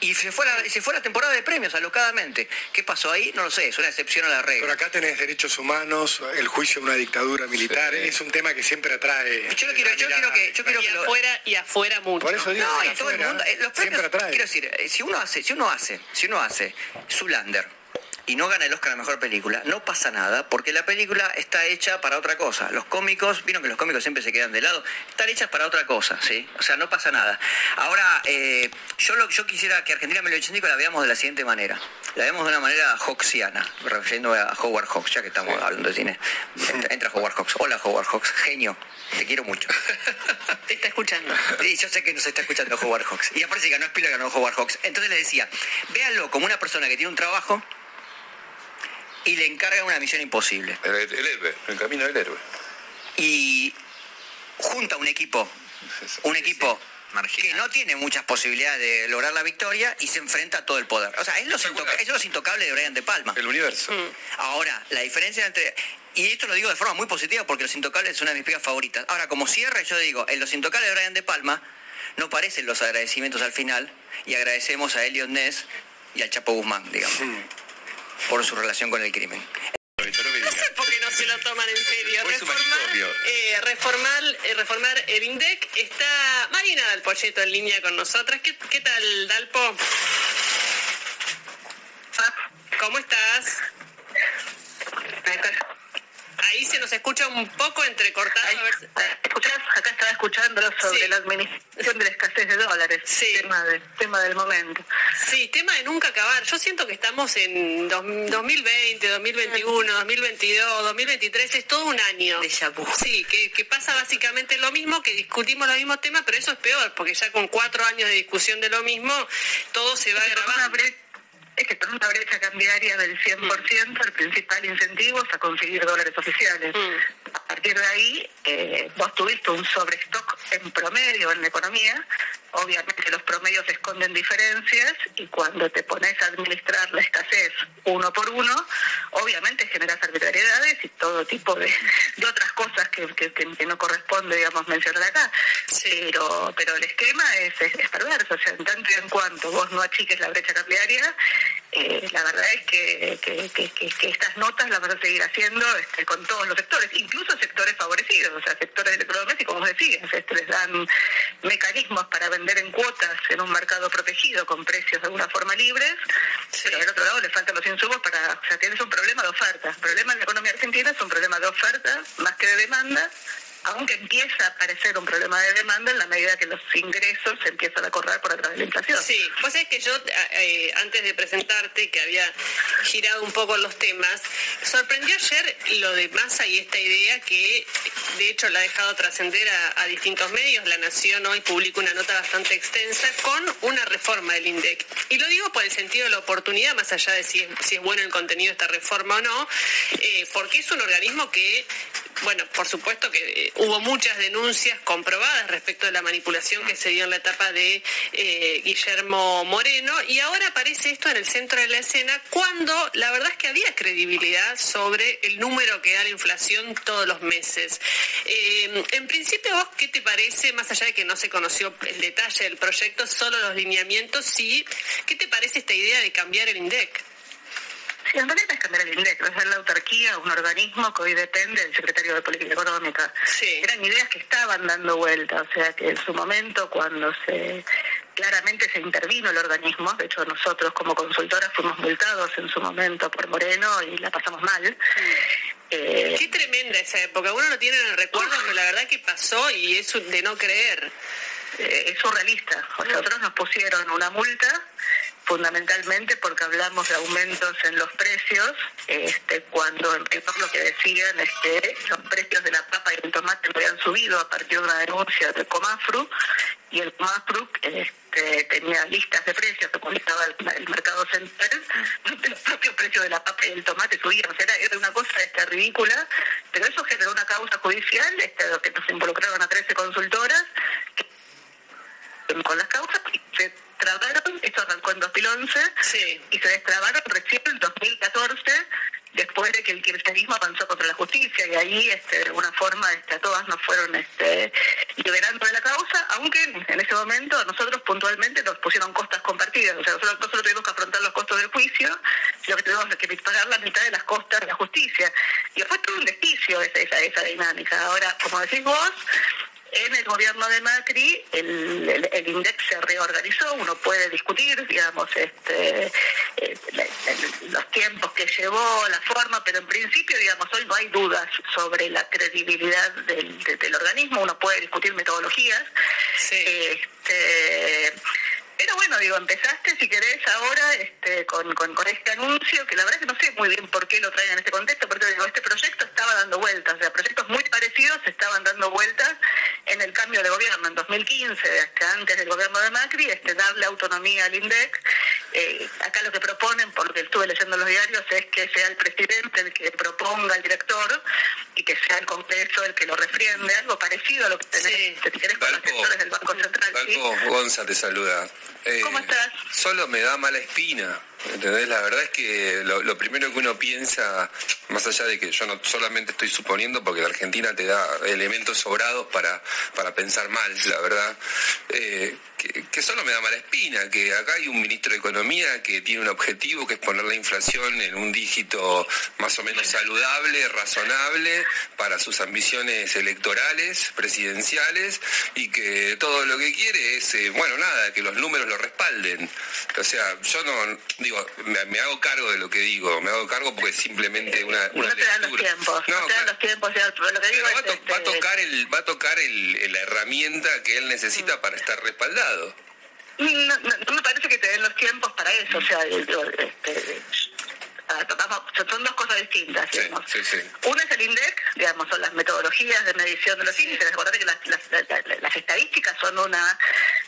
Speaker 9: y se fue, la, se fue la temporada de premios alocadamente. ¿Qué pasó ahí? No lo sé, es una excepción a la regla.
Speaker 7: Pero acá tenés derechos humanos, el juicio de una dictadura militar, es un tema que siempre atrae.
Speaker 9: Yo lo quiero, yo quiero que, yo quiero
Speaker 5: Y
Speaker 9: que lo-
Speaker 5: afuera, y afuera mucho.
Speaker 7: Por eso digo,
Speaker 9: no, y
Speaker 7: afuera,
Speaker 9: todo el mundo, eh, los premios,
Speaker 7: siempre atrae.
Speaker 9: quiero decir, eh, si uno hace, si uno hace, si uno hace Zulander, y no gana el Oscar a Mejor Película, no pasa nada, porque la película está hecha para otra cosa. Los cómicos, vieron que los cómicos siempre se quedan de lado, están hechas para otra cosa, ¿sí? O sea, no pasa nada. Ahora, eh, yo, lo, yo quisiera que Argentina 1985 la veamos de la siguiente manera. La vemos de una manera hawksiana, refiriendo a Howard Hawks, ya que estamos hablando de cine. Entra, entra Howard Hawks. Hola Howard Hawks, genio, te quiero mucho. [laughs]
Speaker 5: Te está escuchando.
Speaker 9: Sí, yo sé que nos está escuchando Howard Hawks. Y aparte si ganó Spielberg, ganó Howard Hawks. Entonces le decía, véanlo como una persona que tiene un trabajo y le encarga una misión imposible.
Speaker 10: El, el héroe, el camino del héroe.
Speaker 9: Y junta un equipo, un equipo que no tiene muchas posibilidades de lograr la victoria y se enfrenta a todo el poder. O sea, es los, intoca- es los intocables de Brian De Palma.
Speaker 10: El universo.
Speaker 9: Ahora, la diferencia entre... Y esto lo digo de forma muy positiva porque Los Intocables es una de mis películas favoritas. Ahora, como cierre, yo digo, en Los Intocables de Brian De Palma no parecen los agradecimientos al final y agradecemos a Elliot Ness y al Chapo Guzmán, digamos, por su relación con el crimen.
Speaker 5: No sé por qué no se lo toman en serio. Reformar, eh, reformar, eh, reformar el INDEC. Está Marina Dalpolleto en línea con nosotras. ¿Qué, qué tal, Dalpo? ¿Cómo estás? Ahí se nos escucha un poco entrecortado. A ver si-
Speaker 11: ¿Escuchás? Acá estaba escuchando sobre la administración de la escasez de dólares. Tema, de- tema del momento.
Speaker 5: Sí, tema de nunca acabar. Yo siento que estamos en dos- 2020, 2021, 2022, 2023, es todo un año. Sí, que, que pasa básicamente lo mismo, que discutimos los mismos temas, pero eso es peor, porque ya con cuatro años de discusión de lo mismo, todo se va grabando.
Speaker 11: Es que con una brecha cambiaria del 100%, el principal incentivo es a conseguir dólares oficiales. A partir de ahí, eh, vos tuviste un sobrestock en promedio en la economía. Obviamente los promedios esconden diferencias y cuando te pones a administrar la escasez uno por uno, obviamente generas arbitrariedades y todo tipo de, [laughs] de otras cosas que, que- que- no corresponde, digamos, mencionar acá. Pero, pero el esquema es, es, es perverso, o sea, en tanto y en cuanto vos no achiques la brecha cambiaria, eh, la verdad es que- que estas notas las vas a seguir haciendo este, con todos los sectores, incluso sectores favorecidos, o sea, sectores del electrodoméstico, como decías, este, les dan mecanismos para vender en cuotas en un mercado protegido con precios de alguna forma libres, pero del otro lado le faltan los insumos para, o sea, tienes un problema de oferta. El problema en la economía argentina es un problema de oferta más que de demanda, aunque empieza a aparecer un problema de demanda en la medida que los ingresos se empiezan a correr por atrás de la inflación.
Speaker 5: Sí, vos sabés que yo, eh, antes de presentarte, que había girado un poco los temas, sorprendió ayer lo de Massa y esta idea que, de hecho, la ha dejado trascender a, distintos medios. La Nación hoy publicó una nota bastante extensa con una reforma del INDEC. Y lo digo por el sentido de la oportunidad, más allá de si es, bueno el contenido de esta reforma o no, eh, porque es un organismo que, bueno, por supuesto que eh, hubo muchas denuncias comprobadas respecto de la manipulación que se dio en la etapa de eh, Guillermo Moreno y ahora aparece esto en el centro de la escena cuando la verdad es que había credibilidad sobre el número que da la inflación todos los meses. Eh, en principio, vos, ¿qué te parece, más allá de que no se conoció el detalle del proyecto, solo los lineamientos, sí, ¿qué te parece esta idea de cambiar el INDEC?
Speaker 11: Sí, en realidad es cambiar el INDEC, es la autarquía, un organismo que hoy depende del secretario de Política Económica. Eran ideas que estaban dando vuelta, o sea que en su momento cuando se claramente se intervino el organismo, de hecho nosotros como consultoras fuimos multados en su momento por Moreno y la pasamos mal. Eh,
Speaker 5: Qué tremenda esa época. Uno lo tiene en el recuerdo, pero la verdad que pasó y es de no creer.
Speaker 11: eh, es surrealista. O sea, nosotros nos pusieron una multa fundamentalmente porque hablamos de aumentos en los precios, este, cuando rigor lo que decían es que los precios de la papa y el tomate habían subido a partir de una denuncia del Comafru y el Comafru este, tenía listas de precios que publicaba el, el mercado central, donde los propios precios de la papa y el tomate subían, o sea, era, una cosa este, ridícula, pero eso generó una causa judicial, este, que nos involucraron a 13 consultoras, con las causas y se trabaron, esto arrancó en 2011 y se destrabaron recién en 2014 después de que el kirchnerismo avanzó contra la justicia y ahí este, de alguna forma este, a todas nos fueron este, liberando de la causa, aunque en ese momento nosotros puntualmente nos pusieron costas compartidas, o sea, nosotros no solo tuvimos que afrontar los costos del juicio, sino que tuvimos que pagar la mitad de las costas de la justicia. Y fue todo un desquicio esa, esa, esa dinámica. Ahora, como decís vos, En el gobierno de Macri, el, el, el INDEC se reorganizó, uno puede discutir, digamos, este, eh, la- el- los tiempos que llevó, la forma, pero en principio, digamos, hoy no hay dudas sobre la credibilidad del, de- del organismo, uno puede discutir metodologías. Este, pero bueno, digo, empezaste, si querés, ahora este, con, con, con este anuncio, que la verdad que no sé muy bien por qué lo traen en este contexto, pero digo, este proyecto estaba dando vueltas, o sea, proyectos muy parecidos estaban dando vueltas en el cambio de gobierno, en 2015, hasta antes del gobierno de Macri, este, darle autonomía al INDEC. Eh, acá lo que proponen, por lo que estuve leyendo en los diarios, es que sea el presidente el que proponga al director y que sea el Congreso el que lo refriende, algo parecido a lo que tenés, si querés, con los sectores del Banco Central. ¿sí?
Speaker 12: Balco, Gonza te saluda. Eh,
Speaker 11: ¿Cómo estás?
Speaker 12: Solo me da mala espina. ¿Entendés? La verdad es que lo, primero que uno piensa, más allá de que yo no solamente estoy suponiendo, porque la Argentina te da elementos sobrados para, para pensar mal, la verdad, eh, que, que solo me da mala espina, que acá hay un ministro de Economía que tiene un objetivo que es poner la inflación en un dígito más o menos saludable, razonable, para sus ambiciones electorales, presidenciales, y que todo lo que quiere es, eh, bueno, nada, que los números lo respalden. O sea, yo no, me, me hago cargo de lo que digo, me hago cargo porque simplemente una, una
Speaker 11: no te dan los tiempos, no,
Speaker 12: No,
Speaker 11: te dan los tiempos, lo que digo
Speaker 12: va, a
Speaker 11: es,
Speaker 12: to- va a
Speaker 11: este,
Speaker 12: tocar el, va a tocar el, la herramienta que él necesita
Speaker 11: Mm.
Speaker 12: para estar respaldado.
Speaker 11: No, no- no me parece que te den los tiempos para eso, o sea, digo, este, son dos cosas distintas, digamos.
Speaker 12: Sí, sí.
Speaker 11: Uno es el INDEC, digamos, son las metodologías de medición de los índices. Acordate que las, las- la- la- las estadísticas son una,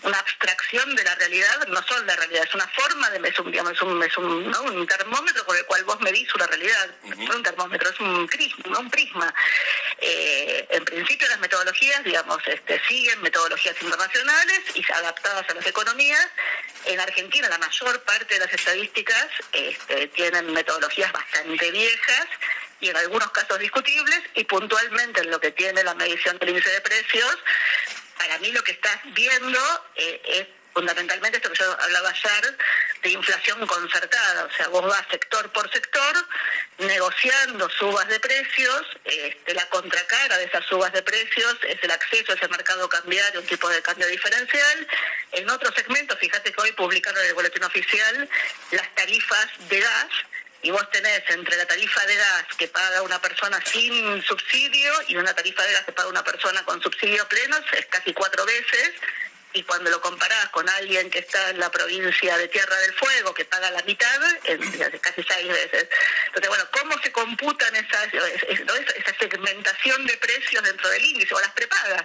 Speaker 11: una abstracción de la realidad, no son la realidad, es una forma de es un, digamos, es un, es un, ¿no? un termómetro con el cual vos medís una realidad. No es un termómetro, es un prisma, un prisma. Eh, en principio las metodologías, digamos, este, siguen metodologías internacionales y adaptadas a las economías. En Argentina la mayor parte de las estadísticas este, tienen metodologías bastante viejas y en algunos casos discutibles y puntualmente en lo que tiene la medición del índice de precios, para mí lo que estás viendo eh, es fundamentalmente esto que yo hablaba ayer de inflación concertada, o sea, vos vas sector por sector negociando subas de precios, este, la contracara de esas subas de precios es el acceso a ese mercado cambiario, un tipo de cambio diferencial. En otros segmentos, fíjate que hoy publicaron en el boletín oficial las tarifas de gas, y vos tenés entre la tarifa de gas que paga una persona sin subsidio y una tarifa de gas que paga una persona con subsidio pleno, es casi cuatro veces. Y cuando lo comparás con alguien que está en la provincia de Tierra del Fuego, que paga la mitad, es casi seis veces. Entonces, bueno, ¿cómo se computan esas, esa segmentación de precios dentro del índice? O las prepagas.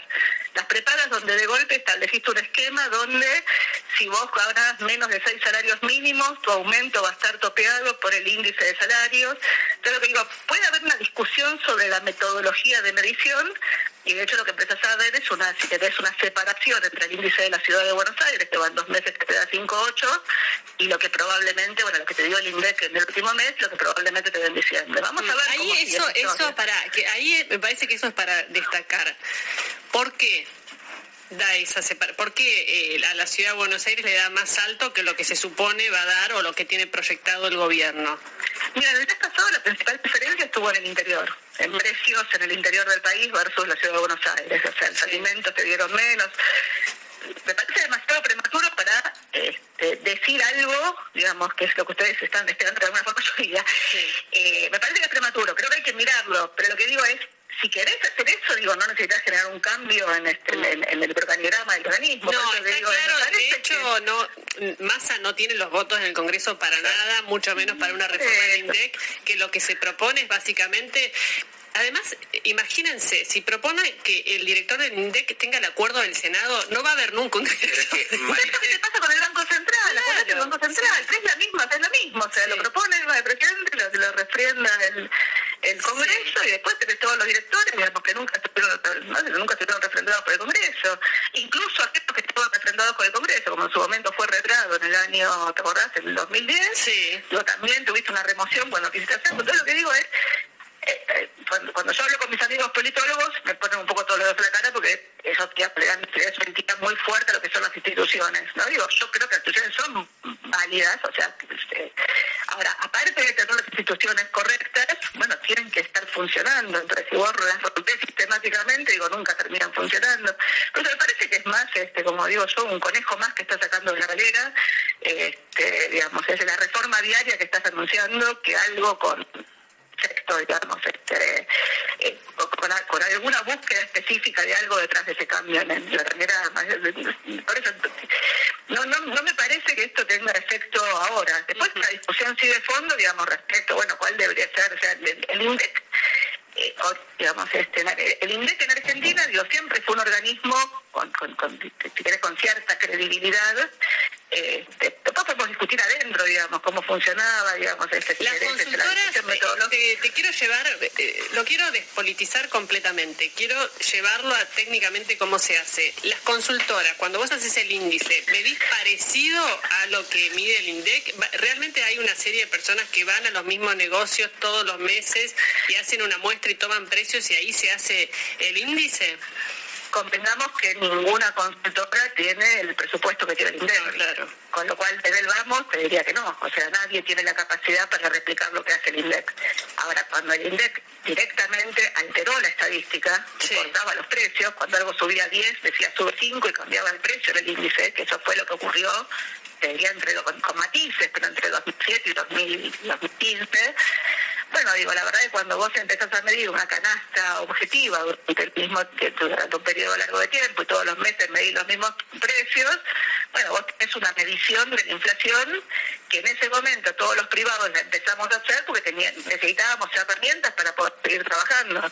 Speaker 11: Las prepagas donde de golpe estableciste un esquema donde si vos ganas menos de seis salarios mínimos, tu aumento va a estar topeado por el índice de salarios. Entonces, lo que digo, puede haber una discusión sobre la metodología de medición y de hecho lo que empezás a ver es una, si querés, una separación entre el índice de la ciudad de Buenos Aires, que van dos meses que te da 5,8, y lo que probablemente, bueno, lo que te dio el INDEC en el último mes, lo que probablemente te dé en diciembre. Vamos a ver
Speaker 5: ahí
Speaker 11: cómo
Speaker 5: eso, eso para, que ahí me parece que eso es para destacar. ¿Por qué? Da esa separa- ¿Por qué eh, a la ciudad de Buenos Aires le da más alto que lo que se supone va a dar o lo que tiene proyectado el gobierno?
Speaker 11: Mira, el mes pasado la principal diferencia estuvo en el interior, en precios en el interior del país versus la ciudad de Buenos Aires. O sea, los alimentos te dieron menos. Me parece demasiado prematuro para este, decir algo, digamos, que es lo que ustedes están esperando de alguna forma [laughs] yo diga. Eh, me parece que es prematuro, creo que hay que mirarlo, pero lo que digo es, si querés hacer eso, digo, no necesitas generar un cambio en, este, en, en el organigrama del organismo.
Speaker 5: No, está
Speaker 11: digo, me
Speaker 5: claro, de hecho, no, Massa no tiene los votos en el Congreso para nada, mucho menos para una reforma del INDEC, que lo que se propone es básicamente... Además, imagínense, si propone que el director del INDEC tenga el acuerdo del Senado, no va a haber nunca un director.
Speaker 11: Es lo que te pasa con el Banco Central, acuérdate del Banco Central, es la misma, es lo mismo, o sea, lo propone el presidente, lo, lo refrienda el, el Congreso y después tenés todos los directores, digamos, que nunca estuvieron, no, nunca estuvieron refrendados por el Congreso, incluso aquellos que estuvieron refrendados por el Congreso, como en su momento fue retrado en el año, ¿te acordás? En el 2010,
Speaker 5: sí.
Speaker 11: digo, también tuviste una remoción cuando quisiste hacerlo, entonces lo que digo es, cuando, cuando yo hablo con mis amigos politólogos, me ponen un poco todos los dedos en la cara porque ellos ya le dan crítica muy fuerte a lo que son las instituciones. ¿no? Digo, yo creo que las instituciones son válidas, o sea, este, ahora, aparte de tener las instituciones correctas, bueno, tienen que estar funcionando. Entonces, si vos las rompés sistemáticamente, digo, nunca terminan funcionando. Pero me parece que es más, este, como digo yo, un conejo más que está sacando de la galera, este, digamos, es la reforma diaria que estás anunciando que algo con sexto, digamos, este, eh, con, con, alguna búsqueda específica de algo detrás de ese cambio en la manera por eso no, no, no me parece que esto tenga efecto ahora. Después la discusión sigue de fondo, digamos, respecto, bueno, cuál debería ser, o sea, el, el INDEC eh, digamos, este, el INDEC en Argentina, digo, siempre fue un organismo con, con, con, si querés, con cierta credibilidad. Eh, después podemos discutir adentro, digamos, cómo funcionaba, digamos, este,
Speaker 5: Las consultoras, te, te, quiero llevar, eh, lo quiero despolitizar completamente, quiero llevarlo a técnicamente cómo se hace. Las consultoras, cuando vos haces el índice, ¿medís parecido a lo que mide el INDEC? ¿Realmente hay una serie de personas que van a los mismos negocios todos los meses y hacen una muestra y toman precios y ahí se hace el índice?
Speaker 11: Convengamos que ninguna consultora tiene el presupuesto que tiene el INDEC.
Speaker 5: claro.
Speaker 11: Con lo cual, desde el vamos, te diría que no. O sea, nadie tiene la capacidad para replicar lo que hace el INDEC. Ahora, cuando el INDEC directamente alteró la estadística, sí. cortaba los precios, cuando algo subía 10, decía sube 5 y cambiaba el precio del índice, que eso fue lo que ocurrió te diría entre, con, con matices, pero entre 2007 y 2015, bueno, digo, la verdad es que cuando vos empezás a medir una canasta objetiva durante el mismo durante un periodo largo de tiempo y todos los meses medís los mismos precios, bueno, vos tenés una medición de la inflación que en ese momento todos los privados empezamos a hacer porque necesitábamos herramientas para poder seguir trabajando.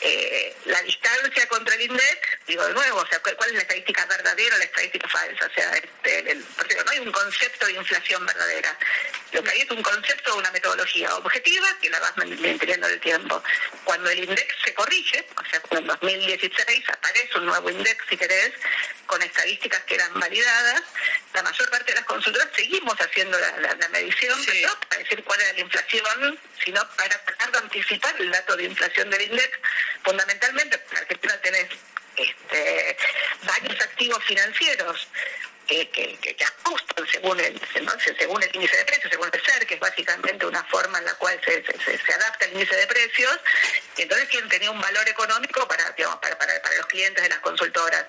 Speaker 11: Eh, la distancia contra el INDEC, digo de nuevo, o sea, ¿cuál es la estadística verdadera o la estadística falsa? O sea, este, el, no hay un concepto de inflación verdadera. Lo que hay es un concepto de una metodología objetiva que la vas manteniendo en el tiempo. Cuando el INDEC se corrige, o sea, en 2016 aparece un nuevo INDEC, si querés, con estadísticas que eran validadas, la mayor parte de las consultoras seguimos haciendo la, la, la medición, sí. no para decir cuál era la inflación, sino para tratar de anticipar el dato de inflación del INDEC, fundamentalmente porque en Argentina tenés este, varios activos financieros que, ajustan según el, según el índice de precios, según el SER, que es básicamente una forma en la cual se, se, adapta el índice de precios, y entonces quien tenía un valor económico para, digamos, para, para, para los clientes de las consultoras.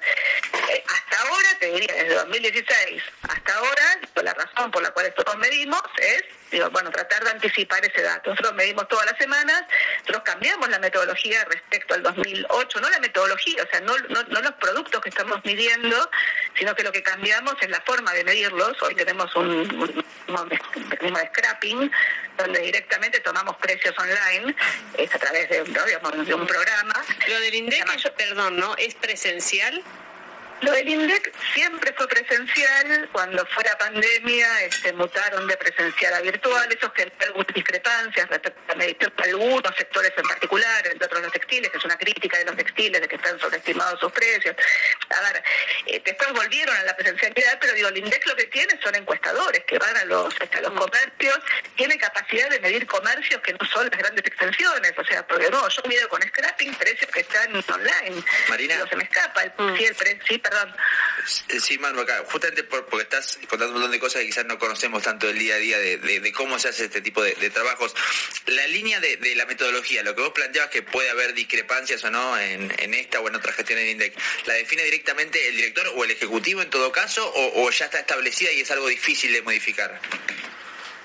Speaker 11: Eh, hasta ahora, te diría, desde 2016 hasta ahora, la razón por la cual nosotros medimos es, digo, bueno, tratar de anticipar ese dato. Nosotros medimos todas las semanas, nosotros cambiamos la metodología respecto al 2008, no la metodología, o sea, no, no, no los productos que estamos midiendo, sino que lo que cambiamos es la forma de medirlos. Hoy tenemos un, un, un de scrapping, donde directamente tomamos precios online, es a través de, ¿no? digamos, de un programa.
Speaker 5: Lo del INDEC, perdón, ¿no? ¿Es presencial?
Speaker 11: Lo del INDEC siempre fue presencial, cuando fue la pandemia este, mutaron de presencial a virtual, eso generó algunas discrepancias respecto a medición de algunos sectores en particular, entre otros los textiles, que es una crítica de los textiles, de que están sobreestimados sus precios. A ver, eh, después volvieron a la presencialidad, pero digo, el INDEC lo que tiene son encuestadores que van a los, a los comercios, tiene capacidad de medir comercios que no son las grandes extensiones, o sea, porque no, yo mido con scrapping precios que están online.
Speaker 6: Marina.
Speaker 11: Digo, se me escapa el, mm. sí, el precio, sí,
Speaker 6: Sí, Manu, acá, justamente por, porque estás contando un montón de cosas que quizás no conocemos tanto el día a día de, de, de cómo se hace este tipo de, de trabajos. La línea de, de, la metodología, lo que vos planteabas que puede haber discrepancias o no en, en esta o en otra gestión en INDEC, ¿la define directamente el director o el ejecutivo en todo caso o ya está establecida y es algo difícil de modificar?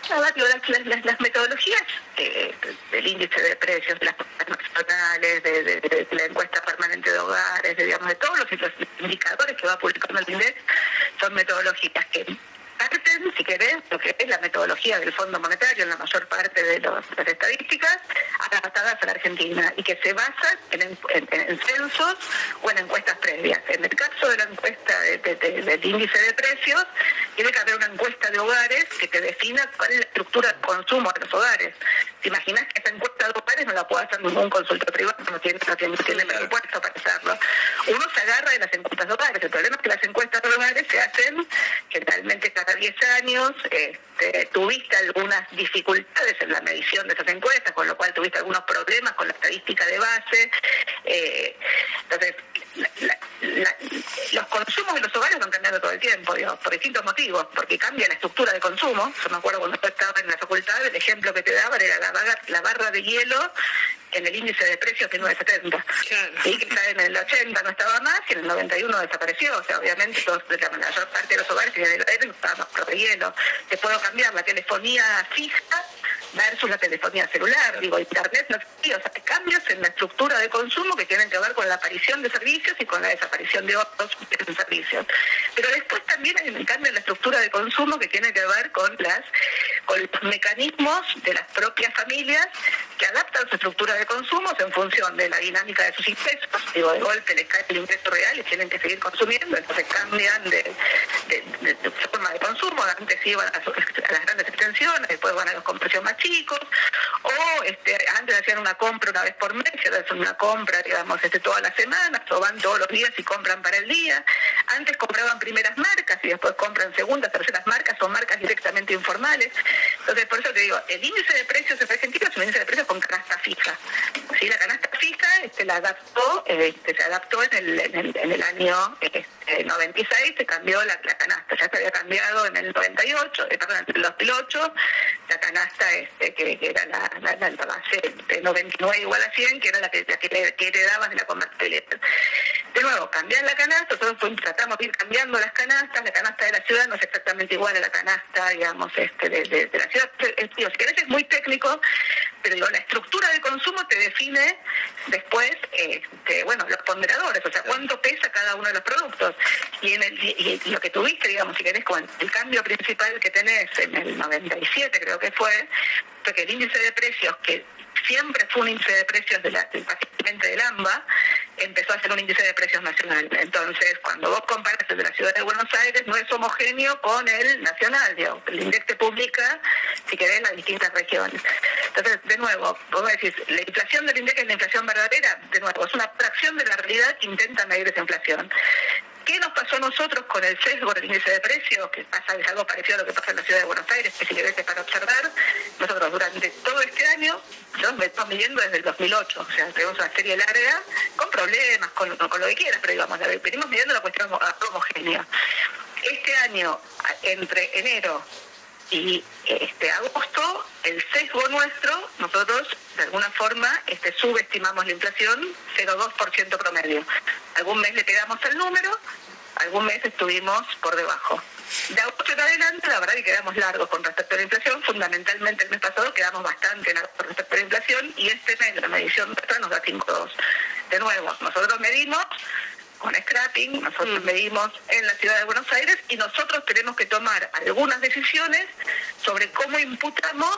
Speaker 11: Las, las, metodologías eh, del índice de precios, de las nacionales, de, de, la encuesta permanente de hogares, de, digamos, de todos los, los indicadores que va publicando el INDEC, son metodologías que parten, si querés, lo que es la metodología del Fondo Monetario en la mayor parte de, los, las estadísticas, adaptadas a la Argentina y que se basan en, en, en, censos o en encuestas previas. En el caso de la encuesta de, de, del índice de precios, tiene que haber una encuesta de hogares que te defina cuál es la estructura de consumo de los hogares. ¿Te imaginas que esa encuesta de hogares hogares no la puede hacer ningún consultor privado, no tiene, no tiene, no tiene presupuesto para hacerlo. Uno se agarra de las encuestas de hogares. El problema es que las encuestas de hogares se hacen generalmente cada 10 años. Este, tuviste algunas dificultades en la medición de esas encuestas, con lo cual tuviste algunos problemas con la estadística de base. Eh, entonces, la- la- la- los consumos de los hogares van cambiando todo el tiempo, por distintos motivos, porque cambia la estructura de consumo. Yo me acuerdo cuando estaba en la facultad, el ejemplo que te daban era la barra, la barra de hielo en el índice de precios de 1970. Y que está en el 80 no estaba más y en el 91 desapareció. O sea, obviamente todos, la mayor parte de los hogares en el aire no estaba más por de hielo. Te puedo cambiar la telefonía fija versus la telefonía celular. Digo, internet no. O sea, cambios en la estructura de consumo que tienen que ver con la aparición de servicios y con la desaparición de otros servicios. Pero después también hay un cambio en la estructura de consumo que tiene que ver con las con los mecanismos de las propias familias que adaptan su estructura de consumos en función de la dinámica de sus ingresos. Digo, de golpe les cae el ingreso real y tienen que seguir consumiendo, entonces cambian de, forma de consumo. Antes iban a, las grandes extensiones, después van a los con precios más chicos, o este, antes hacían una compra una vez por mes, ahora hacen una compra, digamos, este, todas las semanas, o van todos los días y compran para el día. Antes compraban primeras marcas y después compran segundas, terceras marcas o marcas directamente informales. Entonces, por eso te digo, el índice de precios en Argentina es un índice de precios con canasta fija. ¿Sí? La canasta fija este, la adaptó, este, se adaptó en el, en el, en el año este, 96, se cambió la, la canasta, ya se había cambiado en el 98, eh, perdón, en el 2008, la canasta este, que, que era la, la, la- base de 99 igual a 100, que era la que, la que, le- que heredabas de la convertibilidad. De nuevo, cambiar la canasta, nosotros tratamos de ir cambiando las canastas, la canasta de la ciudad no es exactamente igual a la canasta, digamos, este, de, de- de la ciudad. Es, digo, si querés es muy técnico, pero digo, la estructura de consumo te define después, este, bueno, los ponderadores, o sea, cuánto pesa cada uno de los productos. Y, en el, y, lo que tuviste, digamos, si querés, el cambio principal que tenés en el 97, creo que fue, fue que el índice de precios, que siempre fue un índice de precios de básicamente del AMBA, empezó a ser un índice de precios nacional. Entonces, cuando vos comparas el de la ciudad de Buenos Aires, no es homogéneo con el nacional, digamos. El INDEC te publica, si querés, las distintas regiones. Entonces, de nuevo, vos decís, la inflación del INDEC es la inflación verdadera, de nuevo, es una fracción de la realidad que intenta medir esa inflación. ¿Qué nos pasó a nosotros con el sesgo del índice de precios? Que pasa es algo parecido a lo que pasa en la ciudad de Buenos Aires, que si querés es para observar, nosotros durante todo este año, nosotros me estamos midiendo desde el 2008, o sea, tenemos una serie larga, con problemas, con, con lo que quieras, pero digamos, venimos midiendo la cuestión homo- homogénea. Este año, entre enero y este agosto, el sesgo nuestro, nosotros de alguna forma este, subestimamos la inflación 0,2% promedio. Algún mes le pegamos el número, algún mes estuvimos por debajo. De agosto en adelante, la verdad que quedamos largos con respecto a la inflación. Fundamentalmente el mes pasado quedamos bastante largos con respecto a la inflación y este mes la medición nuestra nos da 5,2. De nuevo, nosotros medimos con scrapping, nosotros medimos en la ciudad de Buenos Aires y nosotros tenemos que tomar algunas decisiones sobre cómo imputamos,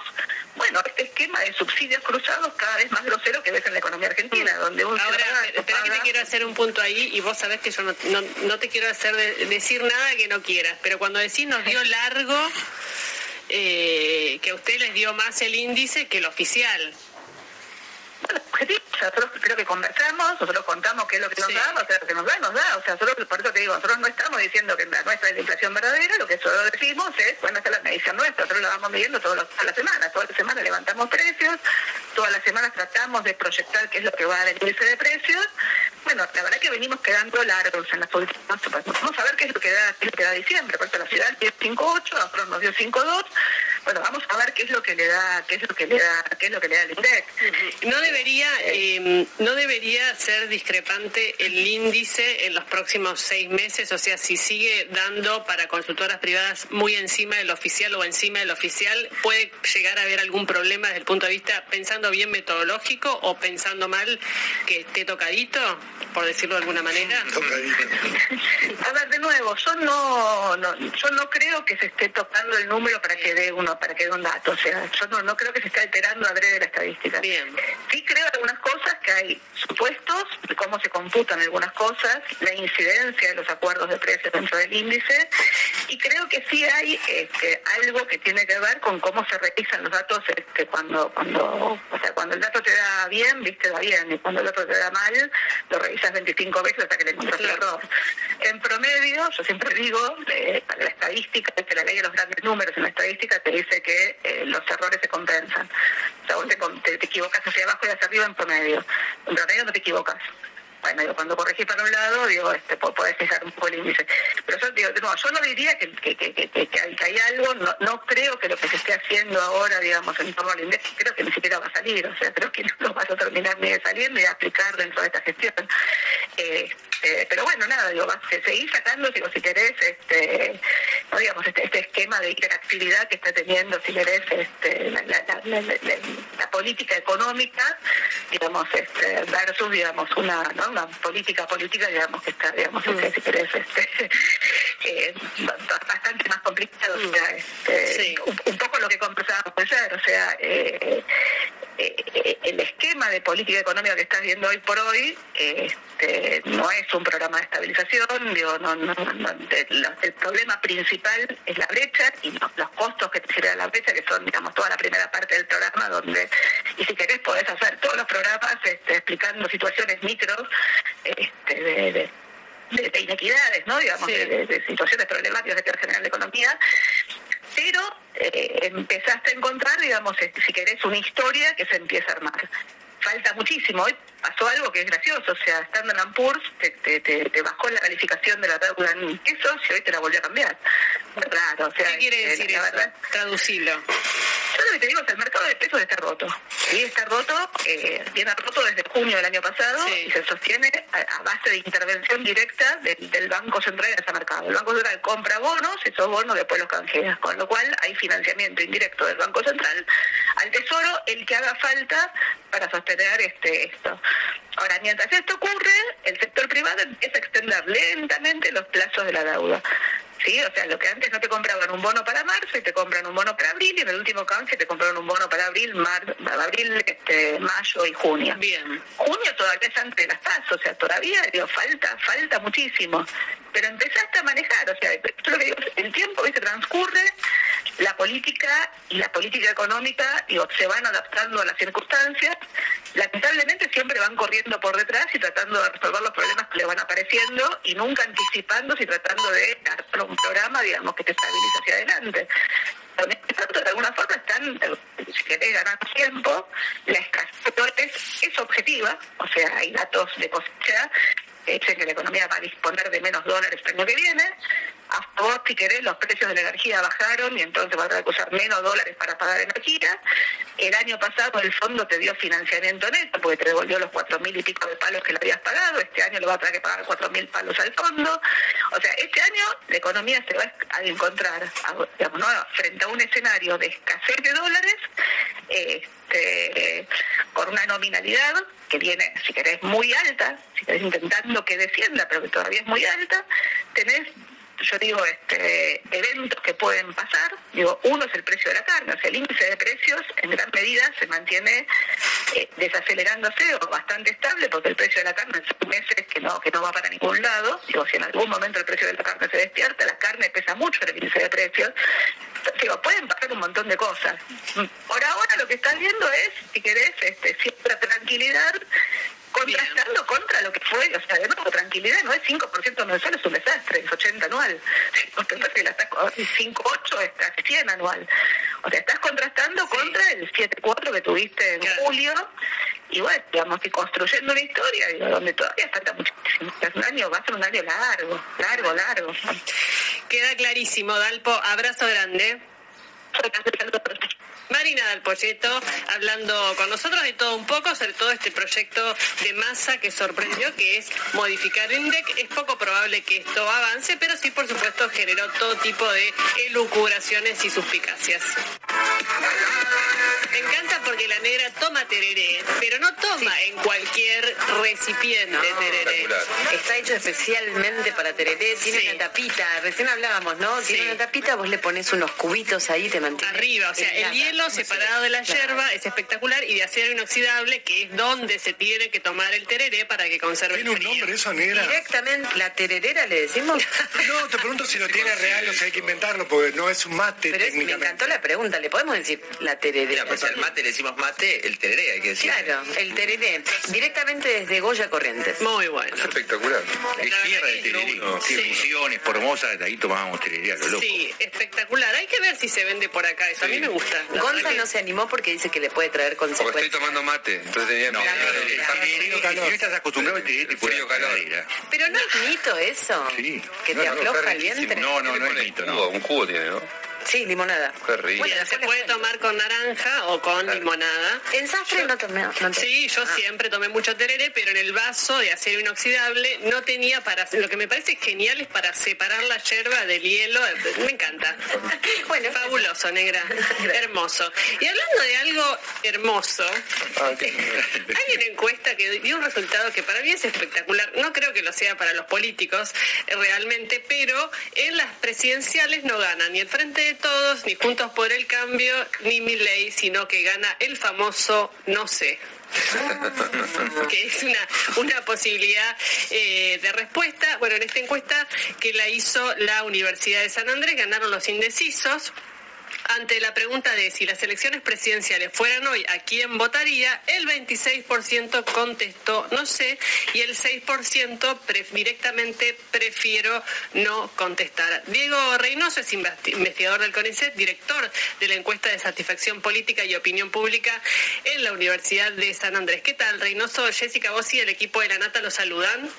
Speaker 11: bueno, este esquema de subsidios cruzados cada vez más grosero que ves en la economía argentina, donde un
Speaker 5: Ahora, espera que te quiero hacer un punto ahí y vos sabés que yo no, no, no te quiero hacer de- decir nada que no quieras, pero cuando decís nos dio largo, eh, que a usted les dio más el índice que el oficial.
Speaker 11: Objetivo. O sea, nosotros creo que conversamos, nosotros contamos qué es lo que nos da, o sea, lo que nos da, nos da. O sea, nosotros, por eso te digo, nosotros no estamos diciendo que la nuestra es la inflación verdadera, lo que nosotros decimos es, bueno, esta es la medición nuestra, nosotros la vamos midiendo todas las semanas, todas las semanas levantamos precios, todas las semanas tratamos de proyectar qué es lo que va a dar el índice de precios. Bueno, la verdad que venimos quedando largos en las últimas, vamos a ver qué es lo que da, qué es lo que da diciembre, por eso la ciudad dio 5.8, a nosotros nos dio 5.2, bueno, vamos a ver qué es lo que le da, qué es lo que le da, qué es lo que le da el INDEC.
Speaker 5: No debería, eh, no debería ser discrepante el índice en los próximos seis meses, o sea, si sigue dando para consultoras privadas muy encima del oficial o encima del oficial, puede llegar a haber algún problema desde el punto de vista pensando bien metodológico o pensando mal que esté tocadito, por decirlo de alguna manera. [laughs]
Speaker 11: A ver, de nuevo, yo no, no- yo no creo que se esté tocando el número para que dé uno, para que dé un dato. O sea, yo no, no creo que se esté alterando adrede la estadística. Sí creo algunas cosas que hay supuestos de cómo cómo se computan algunas cosas, la incidencia de los acuerdos de precios dentro del índice, y creo que sí hay este, algo que tiene que ver con cómo se revisan los datos este, cuando, cuando, o sea, cuando el dato te da bien, viste, da bien, y cuando el dato te da mal, lo revisas 25 veces hasta que le encuentras el error. En promedio, yo siempre digo, eh, para la estadística, que la ley de los grandes números en la estadística te dice que eh, los errores se compensan. O sea, vos te, te, equivocas hacia abajo y hacia arriba en promedio. En promedio no te equivocas. Bueno, cuando corregís para un lado, digo, este, podés fijar un poco el índice. Pero yo digo, no, yo no diría que, que, que, que, hay, algo, no, no creo que lo que se esté haciendo ahora, digamos, en torno al índice, creo que ni siquiera va a salir, o sea, creo que no vas a terminar ni de salir ni de aplicar dentro de esta gestión. Eh, pero bueno, nada, digo, vas a seguir sacando, digo, si querés, este, no digamos, este, este esquema de interactividad que está teniendo, si querés, este, la, la, política económica, digamos, este, versus, digamos, una, ¿no? una política política, digamos, que está, digamos, este, si querés, este, [laughs] eh, bastante más complicado, o sea, este, un, poco lo que conversábamos ayer, o sea, eh, eh, el esquema de política económica que estás viendo hoy por hoy este, no es un programa de estabilización, digo, no, no, el, problema principal es la brecha y los costos que te genera la brecha, que son, digamos, toda la primera parte del programa, donde, y si querés podés hacer todos los programas este, explicando situaciones micros este, de, inequidades, ¿no? digamos, de, situaciones problemáticas que generan la economía, pero eh, empezaste a encontrar, digamos, si querés, una historia que se empieza a armar. Falta muchísimo. Hoy pasó algo que es gracioso, o sea, Standard Poor's te, te, te, bajó la calificación de la deuda en pesos y hoy te la volvió a cambiar. Raro, o sea,
Speaker 5: ¿Qué quiere decir eso? Verdad, Traducilo.
Speaker 11: Yo lo que te digo es el mercado de pesos está roto. Sí, está roto, eh, viene roto desde junio del año pasado y se sostiene a, base de intervención directa del, Banco Central en ese mercado. El Banco Central compra bonos, esos bonos después los canjea, con lo cual hay financiamiento indirecto del Banco Central al Tesoro, el que haga falta para sostener este esto. Ahora, mientras esto ocurre, el sector privado empieza a extender lentamente los plazos de la deuda. ¿sí? O sea, lo que antes no te compraban un bono para marzo y te compran un bono para abril y en el último canje te compraron un bono para abril, mar, abril este, mayo y junio.
Speaker 5: Bien.
Speaker 11: Junio todavía es antes de las tasas, o sea, todavía digo, falta, falta muchísimo. Pero empezaste a manejar, o sea, que el tiempo se transcurre, la política y la política económica digo, se van adaptando a las circunstancias, lamentablemente siempre van corriendo por detrás y tratando de resolver los problemas que le van apareciendo y nunca anticipándose y tratando de dar un programa, digamos, que te estabilice hacia adelante. Tanto, de alguna forma están, si querés ganar tiempo, la escasez es objetiva, o sea, hay datos de cosecha dicen que la economía va a disponer de menos dólares el año que viene. A favor, si querés, los precios de la energía bajaron y entonces va a tener que usar menos dólares para pagar energía. El año pasado el fondo te dio financiamiento neto porque te devolvió los cuatro mil y pico de palos que le habías pagado. Este año lo va a tener que pagar cuatro mil palos al fondo. O sea, este año la economía se va a encontrar digamos, frente a un escenario de escasez de dólares. Este, con una nominalidad que viene, si querés, muy alta, si querés intentando que descienda, pero que todavía es muy alta, tenés yo digo, este, eventos que pueden pasar. Digo, uno es el precio de la carne, o sea, el índice de precios en gran medida se mantiene eh, desacelerándose o bastante estable, porque el precio de la carne son meses que no, que no va para ningún lado. Digo, si en algún momento el precio de la carne se despierta, la carne pesa mucho en el índice de precios. Digo, pueden pasar un montón de cosas. Por ahora lo que están viendo es, si querés, este, cierta tranquilidad contrastando contra lo que fue, o sea, de nuevo, tranquilidad no es 5% mensual, es un desastre, es 80 anual. Si la estás 5,8 estás 100 anual. O sea, estás contrastando contra el 7,4 que tuviste en julio y bueno, digamos que construyendo una historia digo, donde todavía falta muchísimo. Es un año, va a ser un año largo, largo, largo.
Speaker 5: Queda clarísimo, Dalpo. Abrazo grande. Marina del Polleto hablando con nosotros de todo un poco, sobre todo este proyecto de masa que sorprendió, que es modificar el INDEC. Es poco probable que esto avance, pero sí, por supuesto, generó todo tipo de elucubraciones y suspicacias. Me encanta porque la negra toma tereré, pero no toma en cualquier recipiente tereré.
Speaker 13: Está hecho especialmente para tereré, tiene
Speaker 5: Sí.
Speaker 13: una tapita, recién hablábamos, ¿no? Tiene
Speaker 5: Sí.
Speaker 13: una tapita, vos le pones unos cubitos ahí, te mantiene.
Speaker 5: Arriba, o sea, el hielo separado de la
Speaker 13: Claro.
Speaker 5: yerba es espectacular y de acero inoxidable, que es donde se tiene que tomar el tereré para que conserve
Speaker 7: ¿Tiene
Speaker 5: el
Speaker 7: un
Speaker 5: frío.
Speaker 7: nombre eso, negra?
Speaker 13: Directamente, la tererera le decimos. [laughs]
Speaker 7: No, te pregunto si lo tiene real o si hay que inventarlo, porque no es un mate
Speaker 13: Pero es- me encantó la pregunta, le podemos decir la tererera.
Speaker 6: Mira, pues al mate le decimos mate, el tereré hay que decir.
Speaker 13: Claro, el tereré, directamente desde Goya Corrientes.
Speaker 5: Muy bueno.
Speaker 12: Espectacular.
Speaker 10: Es tierra de tereré.
Speaker 5: Sí.
Speaker 10: Misiones, Formosa, de ahí tomábamos tereré a lo loco.
Speaker 5: Sí, espectacular. Hay que ver si se vende por acá. Eso a mí me gusta. La
Speaker 13: Gonza
Speaker 5: verdad que-
Speaker 13: no se animó porque dice que le puede traer
Speaker 12: Porque estoy
Speaker 13: consecuencias.
Speaker 12: tomando mate, entonces tenía
Speaker 10: No,
Speaker 12: miedo de-
Speaker 10: si estás acostumbrado al tereré, te puede
Speaker 12: Frío, calor.
Speaker 10: cagadera.
Speaker 13: Pero no es mito eso,
Speaker 10: Sí.
Speaker 13: que
Speaker 10: No,
Speaker 13: te
Speaker 10: no,
Speaker 13: afloja
Speaker 10: está
Speaker 13: el
Speaker 10: riquísimo.
Speaker 13: vientre.
Speaker 10: No, no,
Speaker 12: ¿Qué le
Speaker 10: no es mito, no.
Speaker 12: Un jugo tiene, ¿no?
Speaker 13: Sí, limonada.
Speaker 12: Qué rico.
Speaker 5: Bueno, se puede tomar con naranja o con limonada.
Speaker 13: En sastre no tomé. No
Speaker 5: Sí, yo
Speaker 13: Ah.
Speaker 5: siempre tomé mucho tereré, pero en el vaso de acero inoxidable no tenía para... Lo que me parece genial es para separar la yerba del hielo. Me encanta. [laughs]
Speaker 13: Bueno,
Speaker 5: Fabuloso, negra. Hermoso. Y hablando de algo hermoso,
Speaker 12: Ah,
Speaker 5: hay una encuesta que dio un resultado que para mí es espectacular. No creo que lo sea para los políticos eh, realmente, pero en las presidenciales no gana ni el Frente de Todos, ni Juntos por el Cambio, ni Milei, sino que gana el famoso no sé. [laughs] que es una, una posibilidad eh, de respuesta. Bueno, en esta encuesta que la hizo la Universidad de San Andrés, ganaron los indecisos. Ante la pregunta de si las elecciones presidenciales fueran hoy, ¿a quién votaría? El 26% contestó no sé y el 6% pre- directamente prefiero no contestar. Diego Reynoso es investi- investigador del CONICET, director de la encuesta de satisfacción política y opinión pública en la Universidad de San Andrés. ¿Qué tal, Reynoso? Jessica, y el equipo de la Nata lo saludan.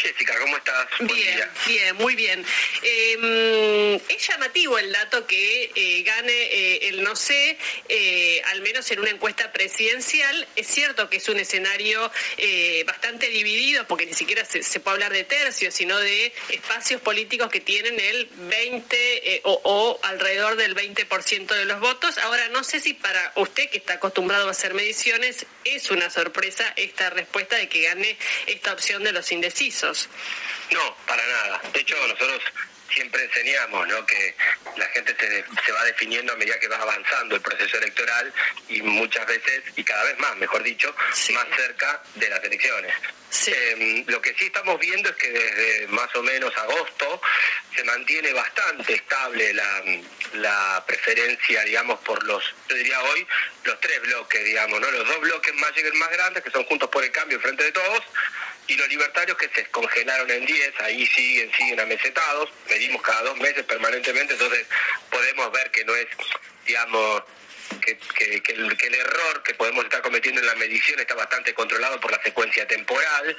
Speaker 14: Jessica, ¿cómo estás? Buen
Speaker 5: Bien,
Speaker 14: día.
Speaker 5: bien, muy bien. Eh, es llamativo el dato que eh, gane eh, el no sé, eh, al menos en una encuesta presidencial. Es cierto que es un escenario eh, bastante dividido, porque ni siquiera se, se puede hablar de tercios, sino de espacios políticos que tienen el 20 eh, o, o alrededor del 20% de los votos. Ahora, no sé si para usted, que está acostumbrado a hacer mediciones, es una sorpresa esta respuesta de que gane esta opción de los indecisos.
Speaker 14: No, para nada. De hecho, nosotros siempre enseñamos ¿no? que la gente se, se va definiendo a medida que va avanzando el proceso electoral y muchas veces, y cada vez más, mejor dicho,
Speaker 5: Sí.
Speaker 14: más cerca de las elecciones.
Speaker 5: Sí.
Speaker 14: Eh, lo que sí estamos viendo es que desde más o menos agosto se mantiene bastante estable la, la preferencia, digamos, por los, yo diría hoy, los tres bloques, digamos, ¿no? Los dos bloques más más grandes, que son Juntos por el Cambio, frente de todos, y los libertarios que se congelaron en 10, ahí siguen, siguen amesetados, medimos cada dos meses permanentemente, entonces podemos ver que no es, digamos, que, el error que podemos estar cometiendo en la medición está bastante controlado por la secuencia temporal.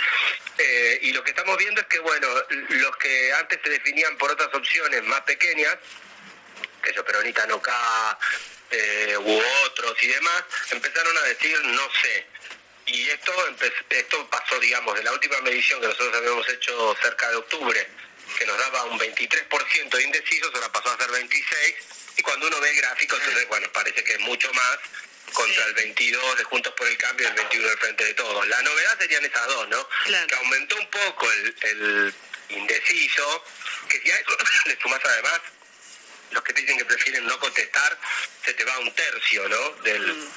Speaker 14: Eh, y lo que estamos viendo es que, bueno, los que antes se definían por otras opciones más pequeñas, que yo, Peronita Noca, eh, u otros y demás, empezaron a decir no sé. Y esto, esto pasó, digamos, de la última medición que nosotros habíamos hecho cerca de octubre, que nos daba un 23% de indecisos, ahora pasó a ser 26%, y cuando uno ve el gráfico, entonces, bueno, parece que es mucho más contra el 22 de Juntos por el Cambio y el 21 del Frente de Todos. La novedad serían esas dos, ¿no?
Speaker 5: Claro.
Speaker 14: Que aumentó un poco el, el indeciso, que si a eso [coughs] le sumás además los que te dicen que prefieren no contestar, se te va un tercio, ¿no? Del,
Speaker 5: Mm.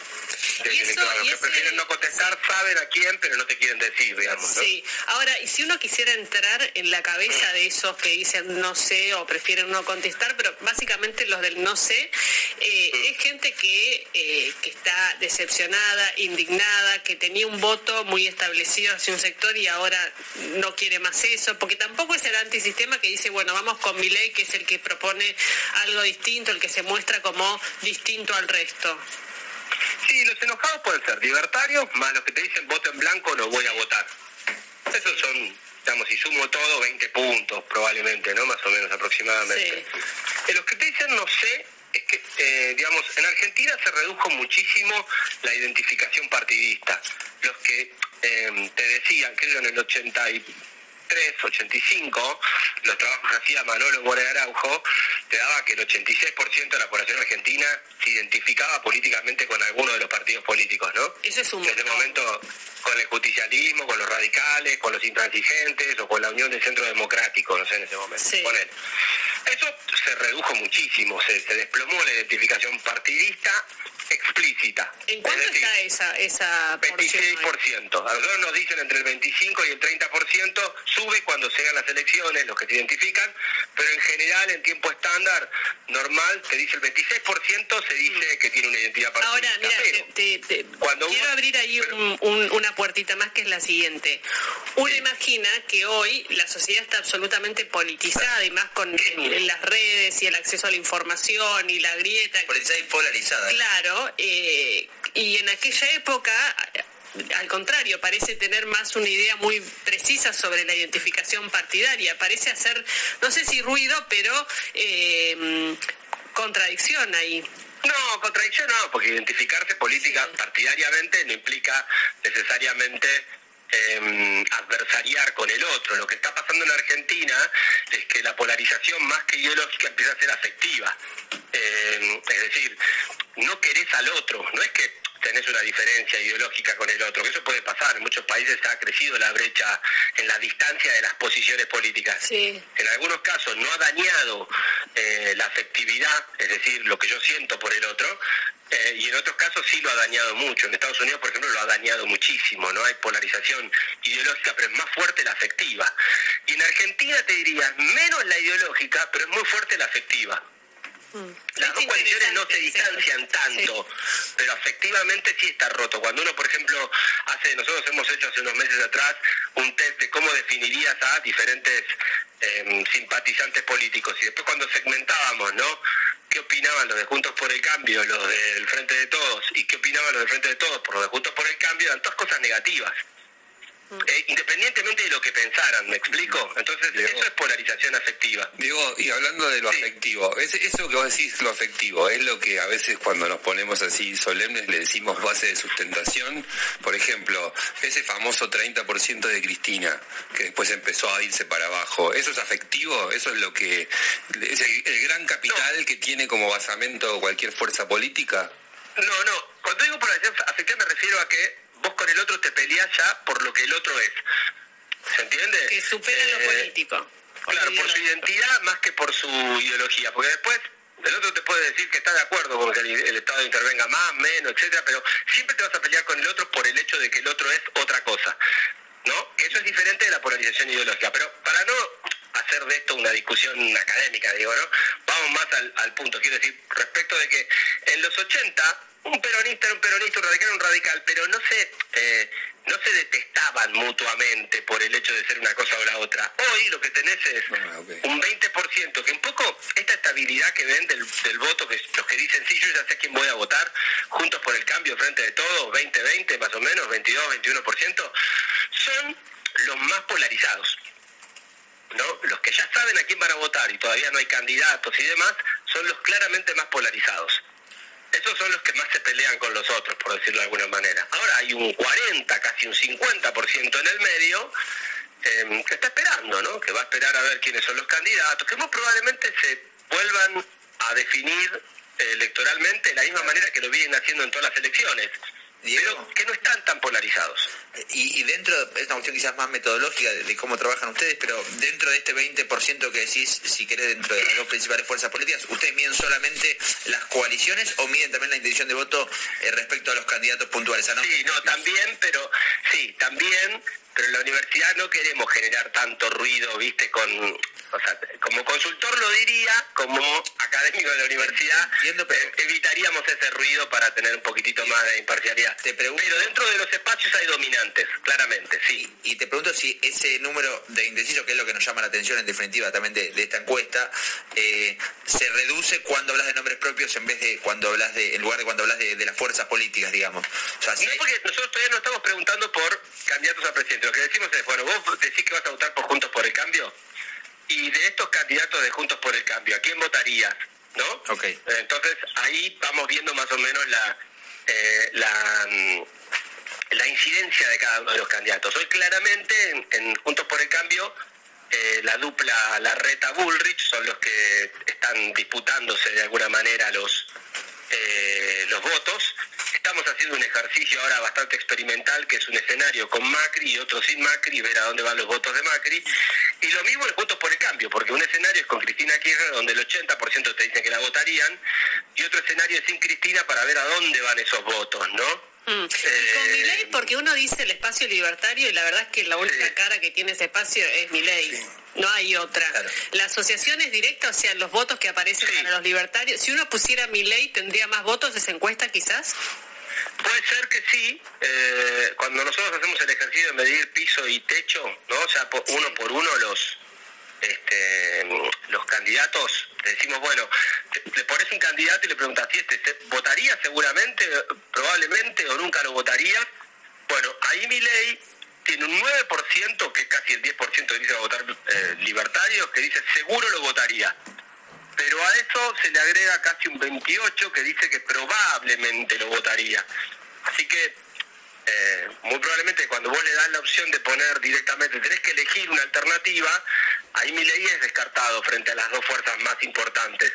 Speaker 14: Electorado. Los que
Speaker 5: ese-
Speaker 14: prefieren no contestar saben a quién, pero no te quieren decir, digamos, ¿no?
Speaker 5: Sí, ahora, y si uno quisiera entrar en la cabeza de esos que dicen no sé o prefieren no contestar, pero básicamente los del no sé, eh, es gente que, eh, que está decepcionada, indignada, que tenía un voto muy establecido hacia un sector y ahora no quiere más eso, porque tampoco es el antisistema que dice, bueno, vamos con mi ley, que es el que propone algo distinto, el que se muestra como distinto al resto.
Speaker 14: Sí, los enojados pueden ser libertarios, más los que te dicen voto en blanco no voy a votar. Esos son, digamos, si sumo todo, 20 puntos probablemente, ¿no? Más o menos aproximadamente. Eh, los que te dicen no sé, es que, eh, digamos, en Argentina se redujo muchísimo la identificación partidista. Los que eh, te decían, creo en el 80 y 85, los trabajos que hacía Manolo More Araujo, te daba que el 86% de la población argentina se identificaba políticamente con alguno de los partidos políticos, ¿no?
Speaker 5: Eso es un
Speaker 14: En ese momento con el justicialismo, con los radicales, con los intransigentes o con la Unión del Centro Democrático, no sé, en ese momento. Ponele. Eso se redujo muchísimo, se, se desplomó la identificación partidista explícita.
Speaker 5: ¿En cuánto está esa, esa porción?
Speaker 14: 26%. A nosotros nos dicen entre el 25 y el 30%, sube cuando llegan las elecciones, los que se identifican, pero en general, en tiempo estándar, normal, te dice el 26% se dice que tiene una identidad partidista.
Speaker 5: Ahora, mira,
Speaker 14: pero
Speaker 5: te- te- quiero abrir ahí un- un- una puertita más que es la siguiente. Uno imagina que hoy la sociedad está absolutamente politizada y más con las redes y el acceso a la información y la grieta.
Speaker 6: Politizada y polarizada.
Speaker 5: Claro, eh, y en aquella época, al contrario, parece tener más una idea muy precisa sobre la identificación partidaria. Parece hacer, no sé si ruido, pero eh, contradicción ahí.
Speaker 14: No, contradicción no, porque identificarse política partidariamente no implica necesariamente eh, adversariar con el otro. Lo que está pasando en Argentina es que la polarización más que ideológica empieza a ser afectiva. Eh, es decir, no querés al otro, no es que tenés una diferencia ideológica con el otro, que eso puede pasar. En muchos países ha crecido la brecha en la distancia de las posiciones políticas. En algunos casos no ha dañado eh, la afectividad, es decir, lo que yo siento por el otro, eh, y en otros casos sí lo ha dañado mucho. En Estados Unidos, por ejemplo, lo ha dañado muchísimo. No hay polarización ideológica, pero es más fuerte la afectiva. Y en Argentina te diría, menos la ideológica, pero es muy fuerte la afectiva. Las dos coaliciones no se distancian tanto, pero afectivamente sí está roto. Cuando uno, por ejemplo, hace, nosotros hemos hecho hace unos meses atrás un test de cómo definirías a diferentes eh, simpatizantes políticos y después cuando segmentábamos, ¿no? ¿Qué opinaban los de Juntos por el Cambio, los del Frente de Todos y qué opinaban los del Frente de Todos por los de Juntos por el Cambio? Eran todas cosas negativas. Eh, independientemente de lo que pensaran, ¿me explico? Entonces, eso es polarización afectiva.
Speaker 12: Diego, y hablando de lo afectivo, es- eso que vos decís, lo afectivo, es lo que a veces cuando nos ponemos así solemnes le decimos base de sustentación. Por ejemplo, ese famoso 30% de Cristina, que después empezó a irse para abajo, ¿eso es afectivo? ¿Eso es lo que es el, el gran capital que tiene como basamento cualquier fuerza política?
Speaker 14: No, no. Cuando digo polarización afectiva me refiero a que vos con el otro te peleás ya por lo que el otro es. ¿Se entiende?
Speaker 5: Que supera lo
Speaker 14: Eh,
Speaker 5: político.
Speaker 14: Claro, por su identidad más que por su ideología. Porque después el otro te puede decir que está de acuerdo con que el, el Estado intervenga más, menos, etcétera, pero siempre te vas a pelear con el otro por el hecho de que el otro es otra cosa. ¿No? Eso es diferente de la polarización ideológica. Pero para no hacer de esto una discusión académica, digo, ¿no? Vamos más al, al punto. Quiero decir, respecto de que en los 80 un peronista era un peronista, un radical era un radical, pero no se, eh, no se detestaban mutuamente por el hecho de ser una cosa o la otra. Hoy lo que tenés es un 20%, que un poco esta estabilidad que ven del, del voto, que los que dicen, sí, yo ya sé quién voy a votar, juntos por el cambio frente de todos, 20-20 más o menos, 22, 21%, son los más polarizados. ¿no? Los que ya saben a quién van a votar y todavía no hay candidatos y demás, son los claramente más polarizados. Esos son los que más se pelean con los otros, por decirlo de alguna manera. Ahora hay un 40, casi un 50% en el medio eh, que está esperando, ¿no? Que va a esperar a ver quiénes son los candidatos, que muy probablemente se vuelvan a definir electoralmente de la misma manera que lo vienen haciendo en todas las elecciones, pero que no están tan polarizados.
Speaker 6: Y, y dentro, es una cuestión quizás más metodológica de, de cómo trabajan ustedes, pero dentro de este 20% que decís, si querés, dentro de las dos principales fuerzas políticas, ¿ustedes miden solamente las coaliciones o miden también la intención de voto eh, respecto a los candidatos puntuales? Ah, ¿no?
Speaker 14: Sí, no, también, pero sí, también, pero en la universidad no queremos generar tanto ruido, viste, con, o sea, como consultor lo diría, como académico de la universidad, eh, evitaríamos ese ruido para tener un poquitito más de imparcialidad. pero dentro de los espacios hay dominantes, claramente, sí.
Speaker 6: Y te pregunto si ese número de indecisos, que es lo que nos llama la atención en definitiva también de, de esta encuesta, eh, se reduce cuando hablas de nombres propios en vez de cuando hablas de, en lugar de cuando hablas de, de las fuerzas políticas, digamos. O sea, si
Speaker 14: No, porque nosotros todavía no estamos preguntando por candidatos a presidente. Lo que decimos es, bueno, vos decís que vas a votar por Juntos por el Cambio. Y de estos candidatos de Juntos por el Cambio, ¿a quién votarías? ¿No?
Speaker 6: Ok.
Speaker 14: Eh, Entonces ahí vamos viendo más o menos la, eh, la, mm, la incidencia de cada uno de los candidatos. Hoy claramente en, en Juntos por el Cambio eh, la dupla Larreta Bullrich son los que están disputándose de alguna manera los eh, los votos. Estamos haciendo un ejercicio ahora bastante experimental, que es un escenario con Macri y otro sin Macri, ver a dónde van los votos de Macri. Y lo mismo en Votos por el Cambio, porque un escenario es con Cristina Kirchner, donde el 80% te dicen que la votarían, y otro escenario es sin Cristina para ver a dónde van esos votos, ¿no?
Speaker 5: Mm. Y con mi ley, porque uno dice el espacio libertario y la verdad es que la única cara que tiene ese espacio es mi ley. No hay otra. La asociación es directa, o sea, los votos que aparecen para los libertarios. Si uno pusiera mi ley, ¿tendría más votos esa encuesta quizás?
Speaker 14: Puede ser que sí. Eh, cuando nosotros hacemos el ejercicio de medir piso y techo, ¿no? O sea, por- uno por uno los este, los candidatos, te decimos, bueno, te- le pones un candidato y le preguntas si este se- votaría seguramente, probablemente o nunca lo votaría. Bueno, ahí mi ley tiene un 9%, que es casi el 10% que dice votar eh, libertarios, que dice seguro lo votaría. Pero a eso se le agrega casi un 28 que dice que probablemente lo votaría. Así que eh, muy probablemente cuando vos le das la opción de poner directamente, tenés que elegir una alternativa, ahí mi ley es descartado frente a las dos fuerzas más importantes.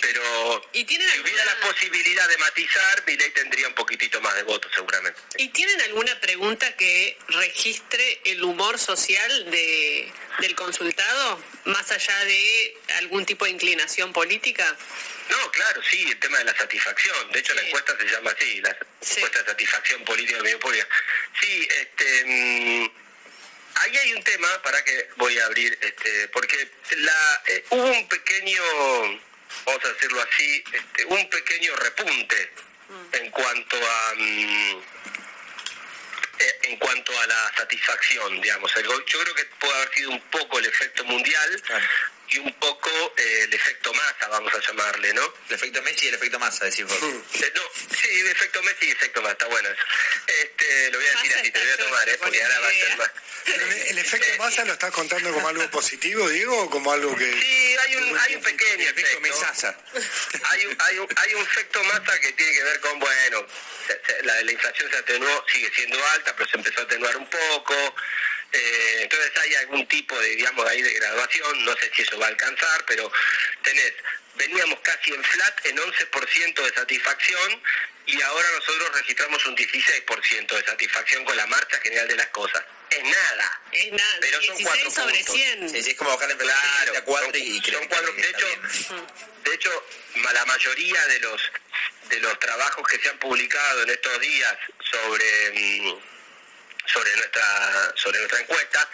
Speaker 14: Pero
Speaker 5: ¿Y tienen
Speaker 14: si hubiera la posibilidad de matizar, mi ley tendría un poquitito más de votos seguramente.
Speaker 5: ¿Y tienen alguna pregunta que registre el humor social de, del consultado, más allá de algún tipo de inclinación política?
Speaker 14: No, claro, sí, el tema de la satisfacción. De hecho, la encuesta se llama así, la encuesta de satisfacción política de medio pública. Sí, este, mm, ahí hay un tema, para que voy a abrir, este, porque la, eh, hubo un pequeño, vamos a decirlo así, este, un pequeño repunte en cuanto a... mm, eh, en cuanto a la satisfacción, digamos. Yo creo que puede haber sido un poco el efecto mundial y un poco eh, el efecto masa, vamos a llamarle, ¿no?
Speaker 6: El efecto Messi y el efecto masa, decís vos.
Speaker 14: Eh, no, sí, el efecto Messi y efecto masa, está bueno eso. Este, lo voy a decir así, te lo voy a tomar, ¿eh? Porque ahora va a ser más...
Speaker 7: El, efecto masa lo estás contando como algo positivo, Diego, o como algo que...
Speaker 14: Sí, hay un, hay un pequeño efecto. Hay un, hay, un, hay un efecto masa que tiene que ver con, bueno, la, la inflación se atenuó, sigue siendo alta, pero se empezó a atenuar un poco. Eh, entonces hay algún tipo de, digamos, ahí de graduación, no sé si eso va a alcanzar, pero tenés, veníamos casi en flat en 11% de satisfacción y ahora nosotros registramos un 16% de satisfacción con la marcha general de las cosas. Es nada.
Speaker 5: Es nada,
Speaker 14: Pero son
Speaker 5: 16
Speaker 14: cuatro
Speaker 5: sobre
Speaker 14: puntos.
Speaker 5: 100.
Speaker 6: Sí, sí, es como bajar la inflación
Speaker 14: Claro,
Speaker 6: a cuatro
Speaker 14: son-
Speaker 6: y
Speaker 14: son cuatro. De hecho, de hecho, la mayoría de los de los trabajos que se han publicado en estos días sobre mm, sobre nuestra sobre nuestra encuesta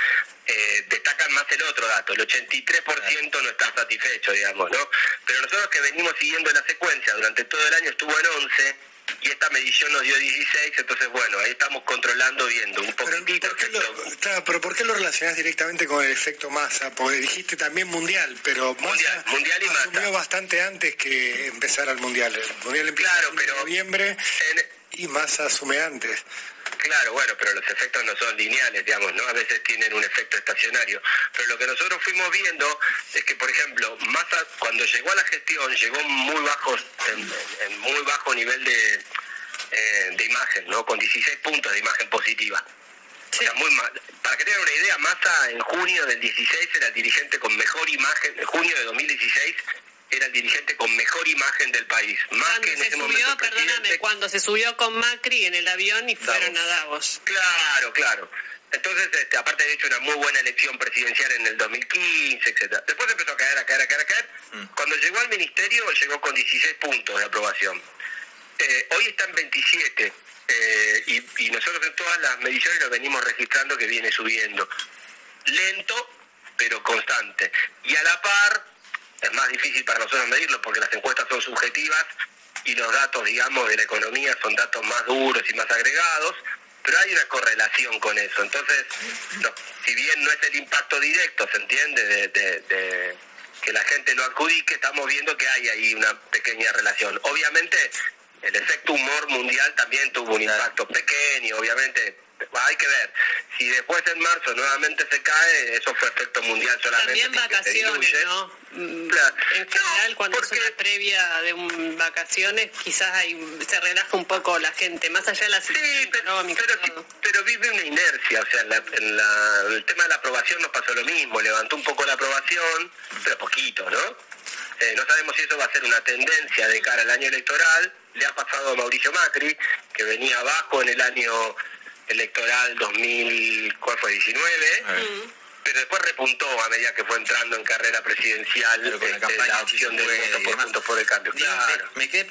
Speaker 14: eh, destacan más el otro dato, el 83% no está satisfecho, digamos, ¿no? Pero nosotros que venimos siguiendo la secuencia durante todo el año estuvo en 11 y esta medición nos dio 16, entonces bueno, ahí estamos controlando, viendo un poquitito.
Speaker 7: Claro, pero ¿por qué lo relacionás directamente con el efecto masa? Porque dijiste también mundial, pero masa
Speaker 14: mundial y
Speaker 7: asumió bastante antes que empezara el mundial. El mundial empieza en noviembre y masa asume antes.
Speaker 14: Claro, bueno, pero los efectos no son lineales, digamos, ¿no? A veces tienen un efecto estacionario. Pero lo que nosotros fuimos viendo es que, por ejemplo, Massa cuando llegó a la gestión llegó muy bajo, en, en muy bajo nivel de, eh, de imagen, ¿no? Con 16 puntos de imagen positiva. O sea, muy mal. Para que tengan una idea, Massa en junio del 16 era el dirigente con mejor imagen, en junio de 2016 era el dirigente con mejor imagen del país. Más que en
Speaker 5: Se
Speaker 14: ese momento
Speaker 5: subió,
Speaker 14: el presidente.
Speaker 5: perdóname, cuando se subió con Macri en el avión y fueron a Davos.
Speaker 14: Claro, claro. Entonces, este, aparte de hecho una muy buena elección presidencial en el 2015, etcétera. Después empezó a caer, a caer, a caer, a caer. Cuando llegó al ministerio llegó con 16 puntos de aprobación. Eh, hoy está en 27 eh, y, y nosotros en todas las mediciones lo venimos registrando que viene subiendo. Lento, pero constante. Y a la par, es más difícil para nosotros medirlo porque las encuestas son subjetivas y los datos, digamos, de la economía son datos más duros y más agregados, pero hay una correlación con eso. Entonces, no, si bien no es el impacto directo, ¿se entiende? De, de- de que la gente lo adjudique, estamos viendo que hay ahí una pequeña relación. Obviamente, el efecto humor mundial también tuvo un impacto pequeño, obviamente, hay que ver. Si después en marzo nuevamente se cae, eso fue efecto mundial solamente.
Speaker 5: También
Speaker 14: porque
Speaker 5: vacaciones. ¿no? Mm, En general, cuando es una previa de un vacaciones, quizás ahí se relaja un poco la gente, más allá de la situación económica. todo.
Speaker 14: Pero vive una inercia, o sea, en, la- en la- el tema de la aprobación nos pasó lo mismo, levantó un poco la aprobación, pero poquito, ¿no? Eh, no sabemos si eso va a ser una tendencia de cara al año electoral, le ha pasado a Mauricio Macri, que venía abajo en el año electoral 2000, ¿cuál fue? 19, pero después repuntó a medida que fue entrando en carrera presidencial este, la, opción del voto por Juntos por el Cambio. Claro.
Speaker 6: Me quedé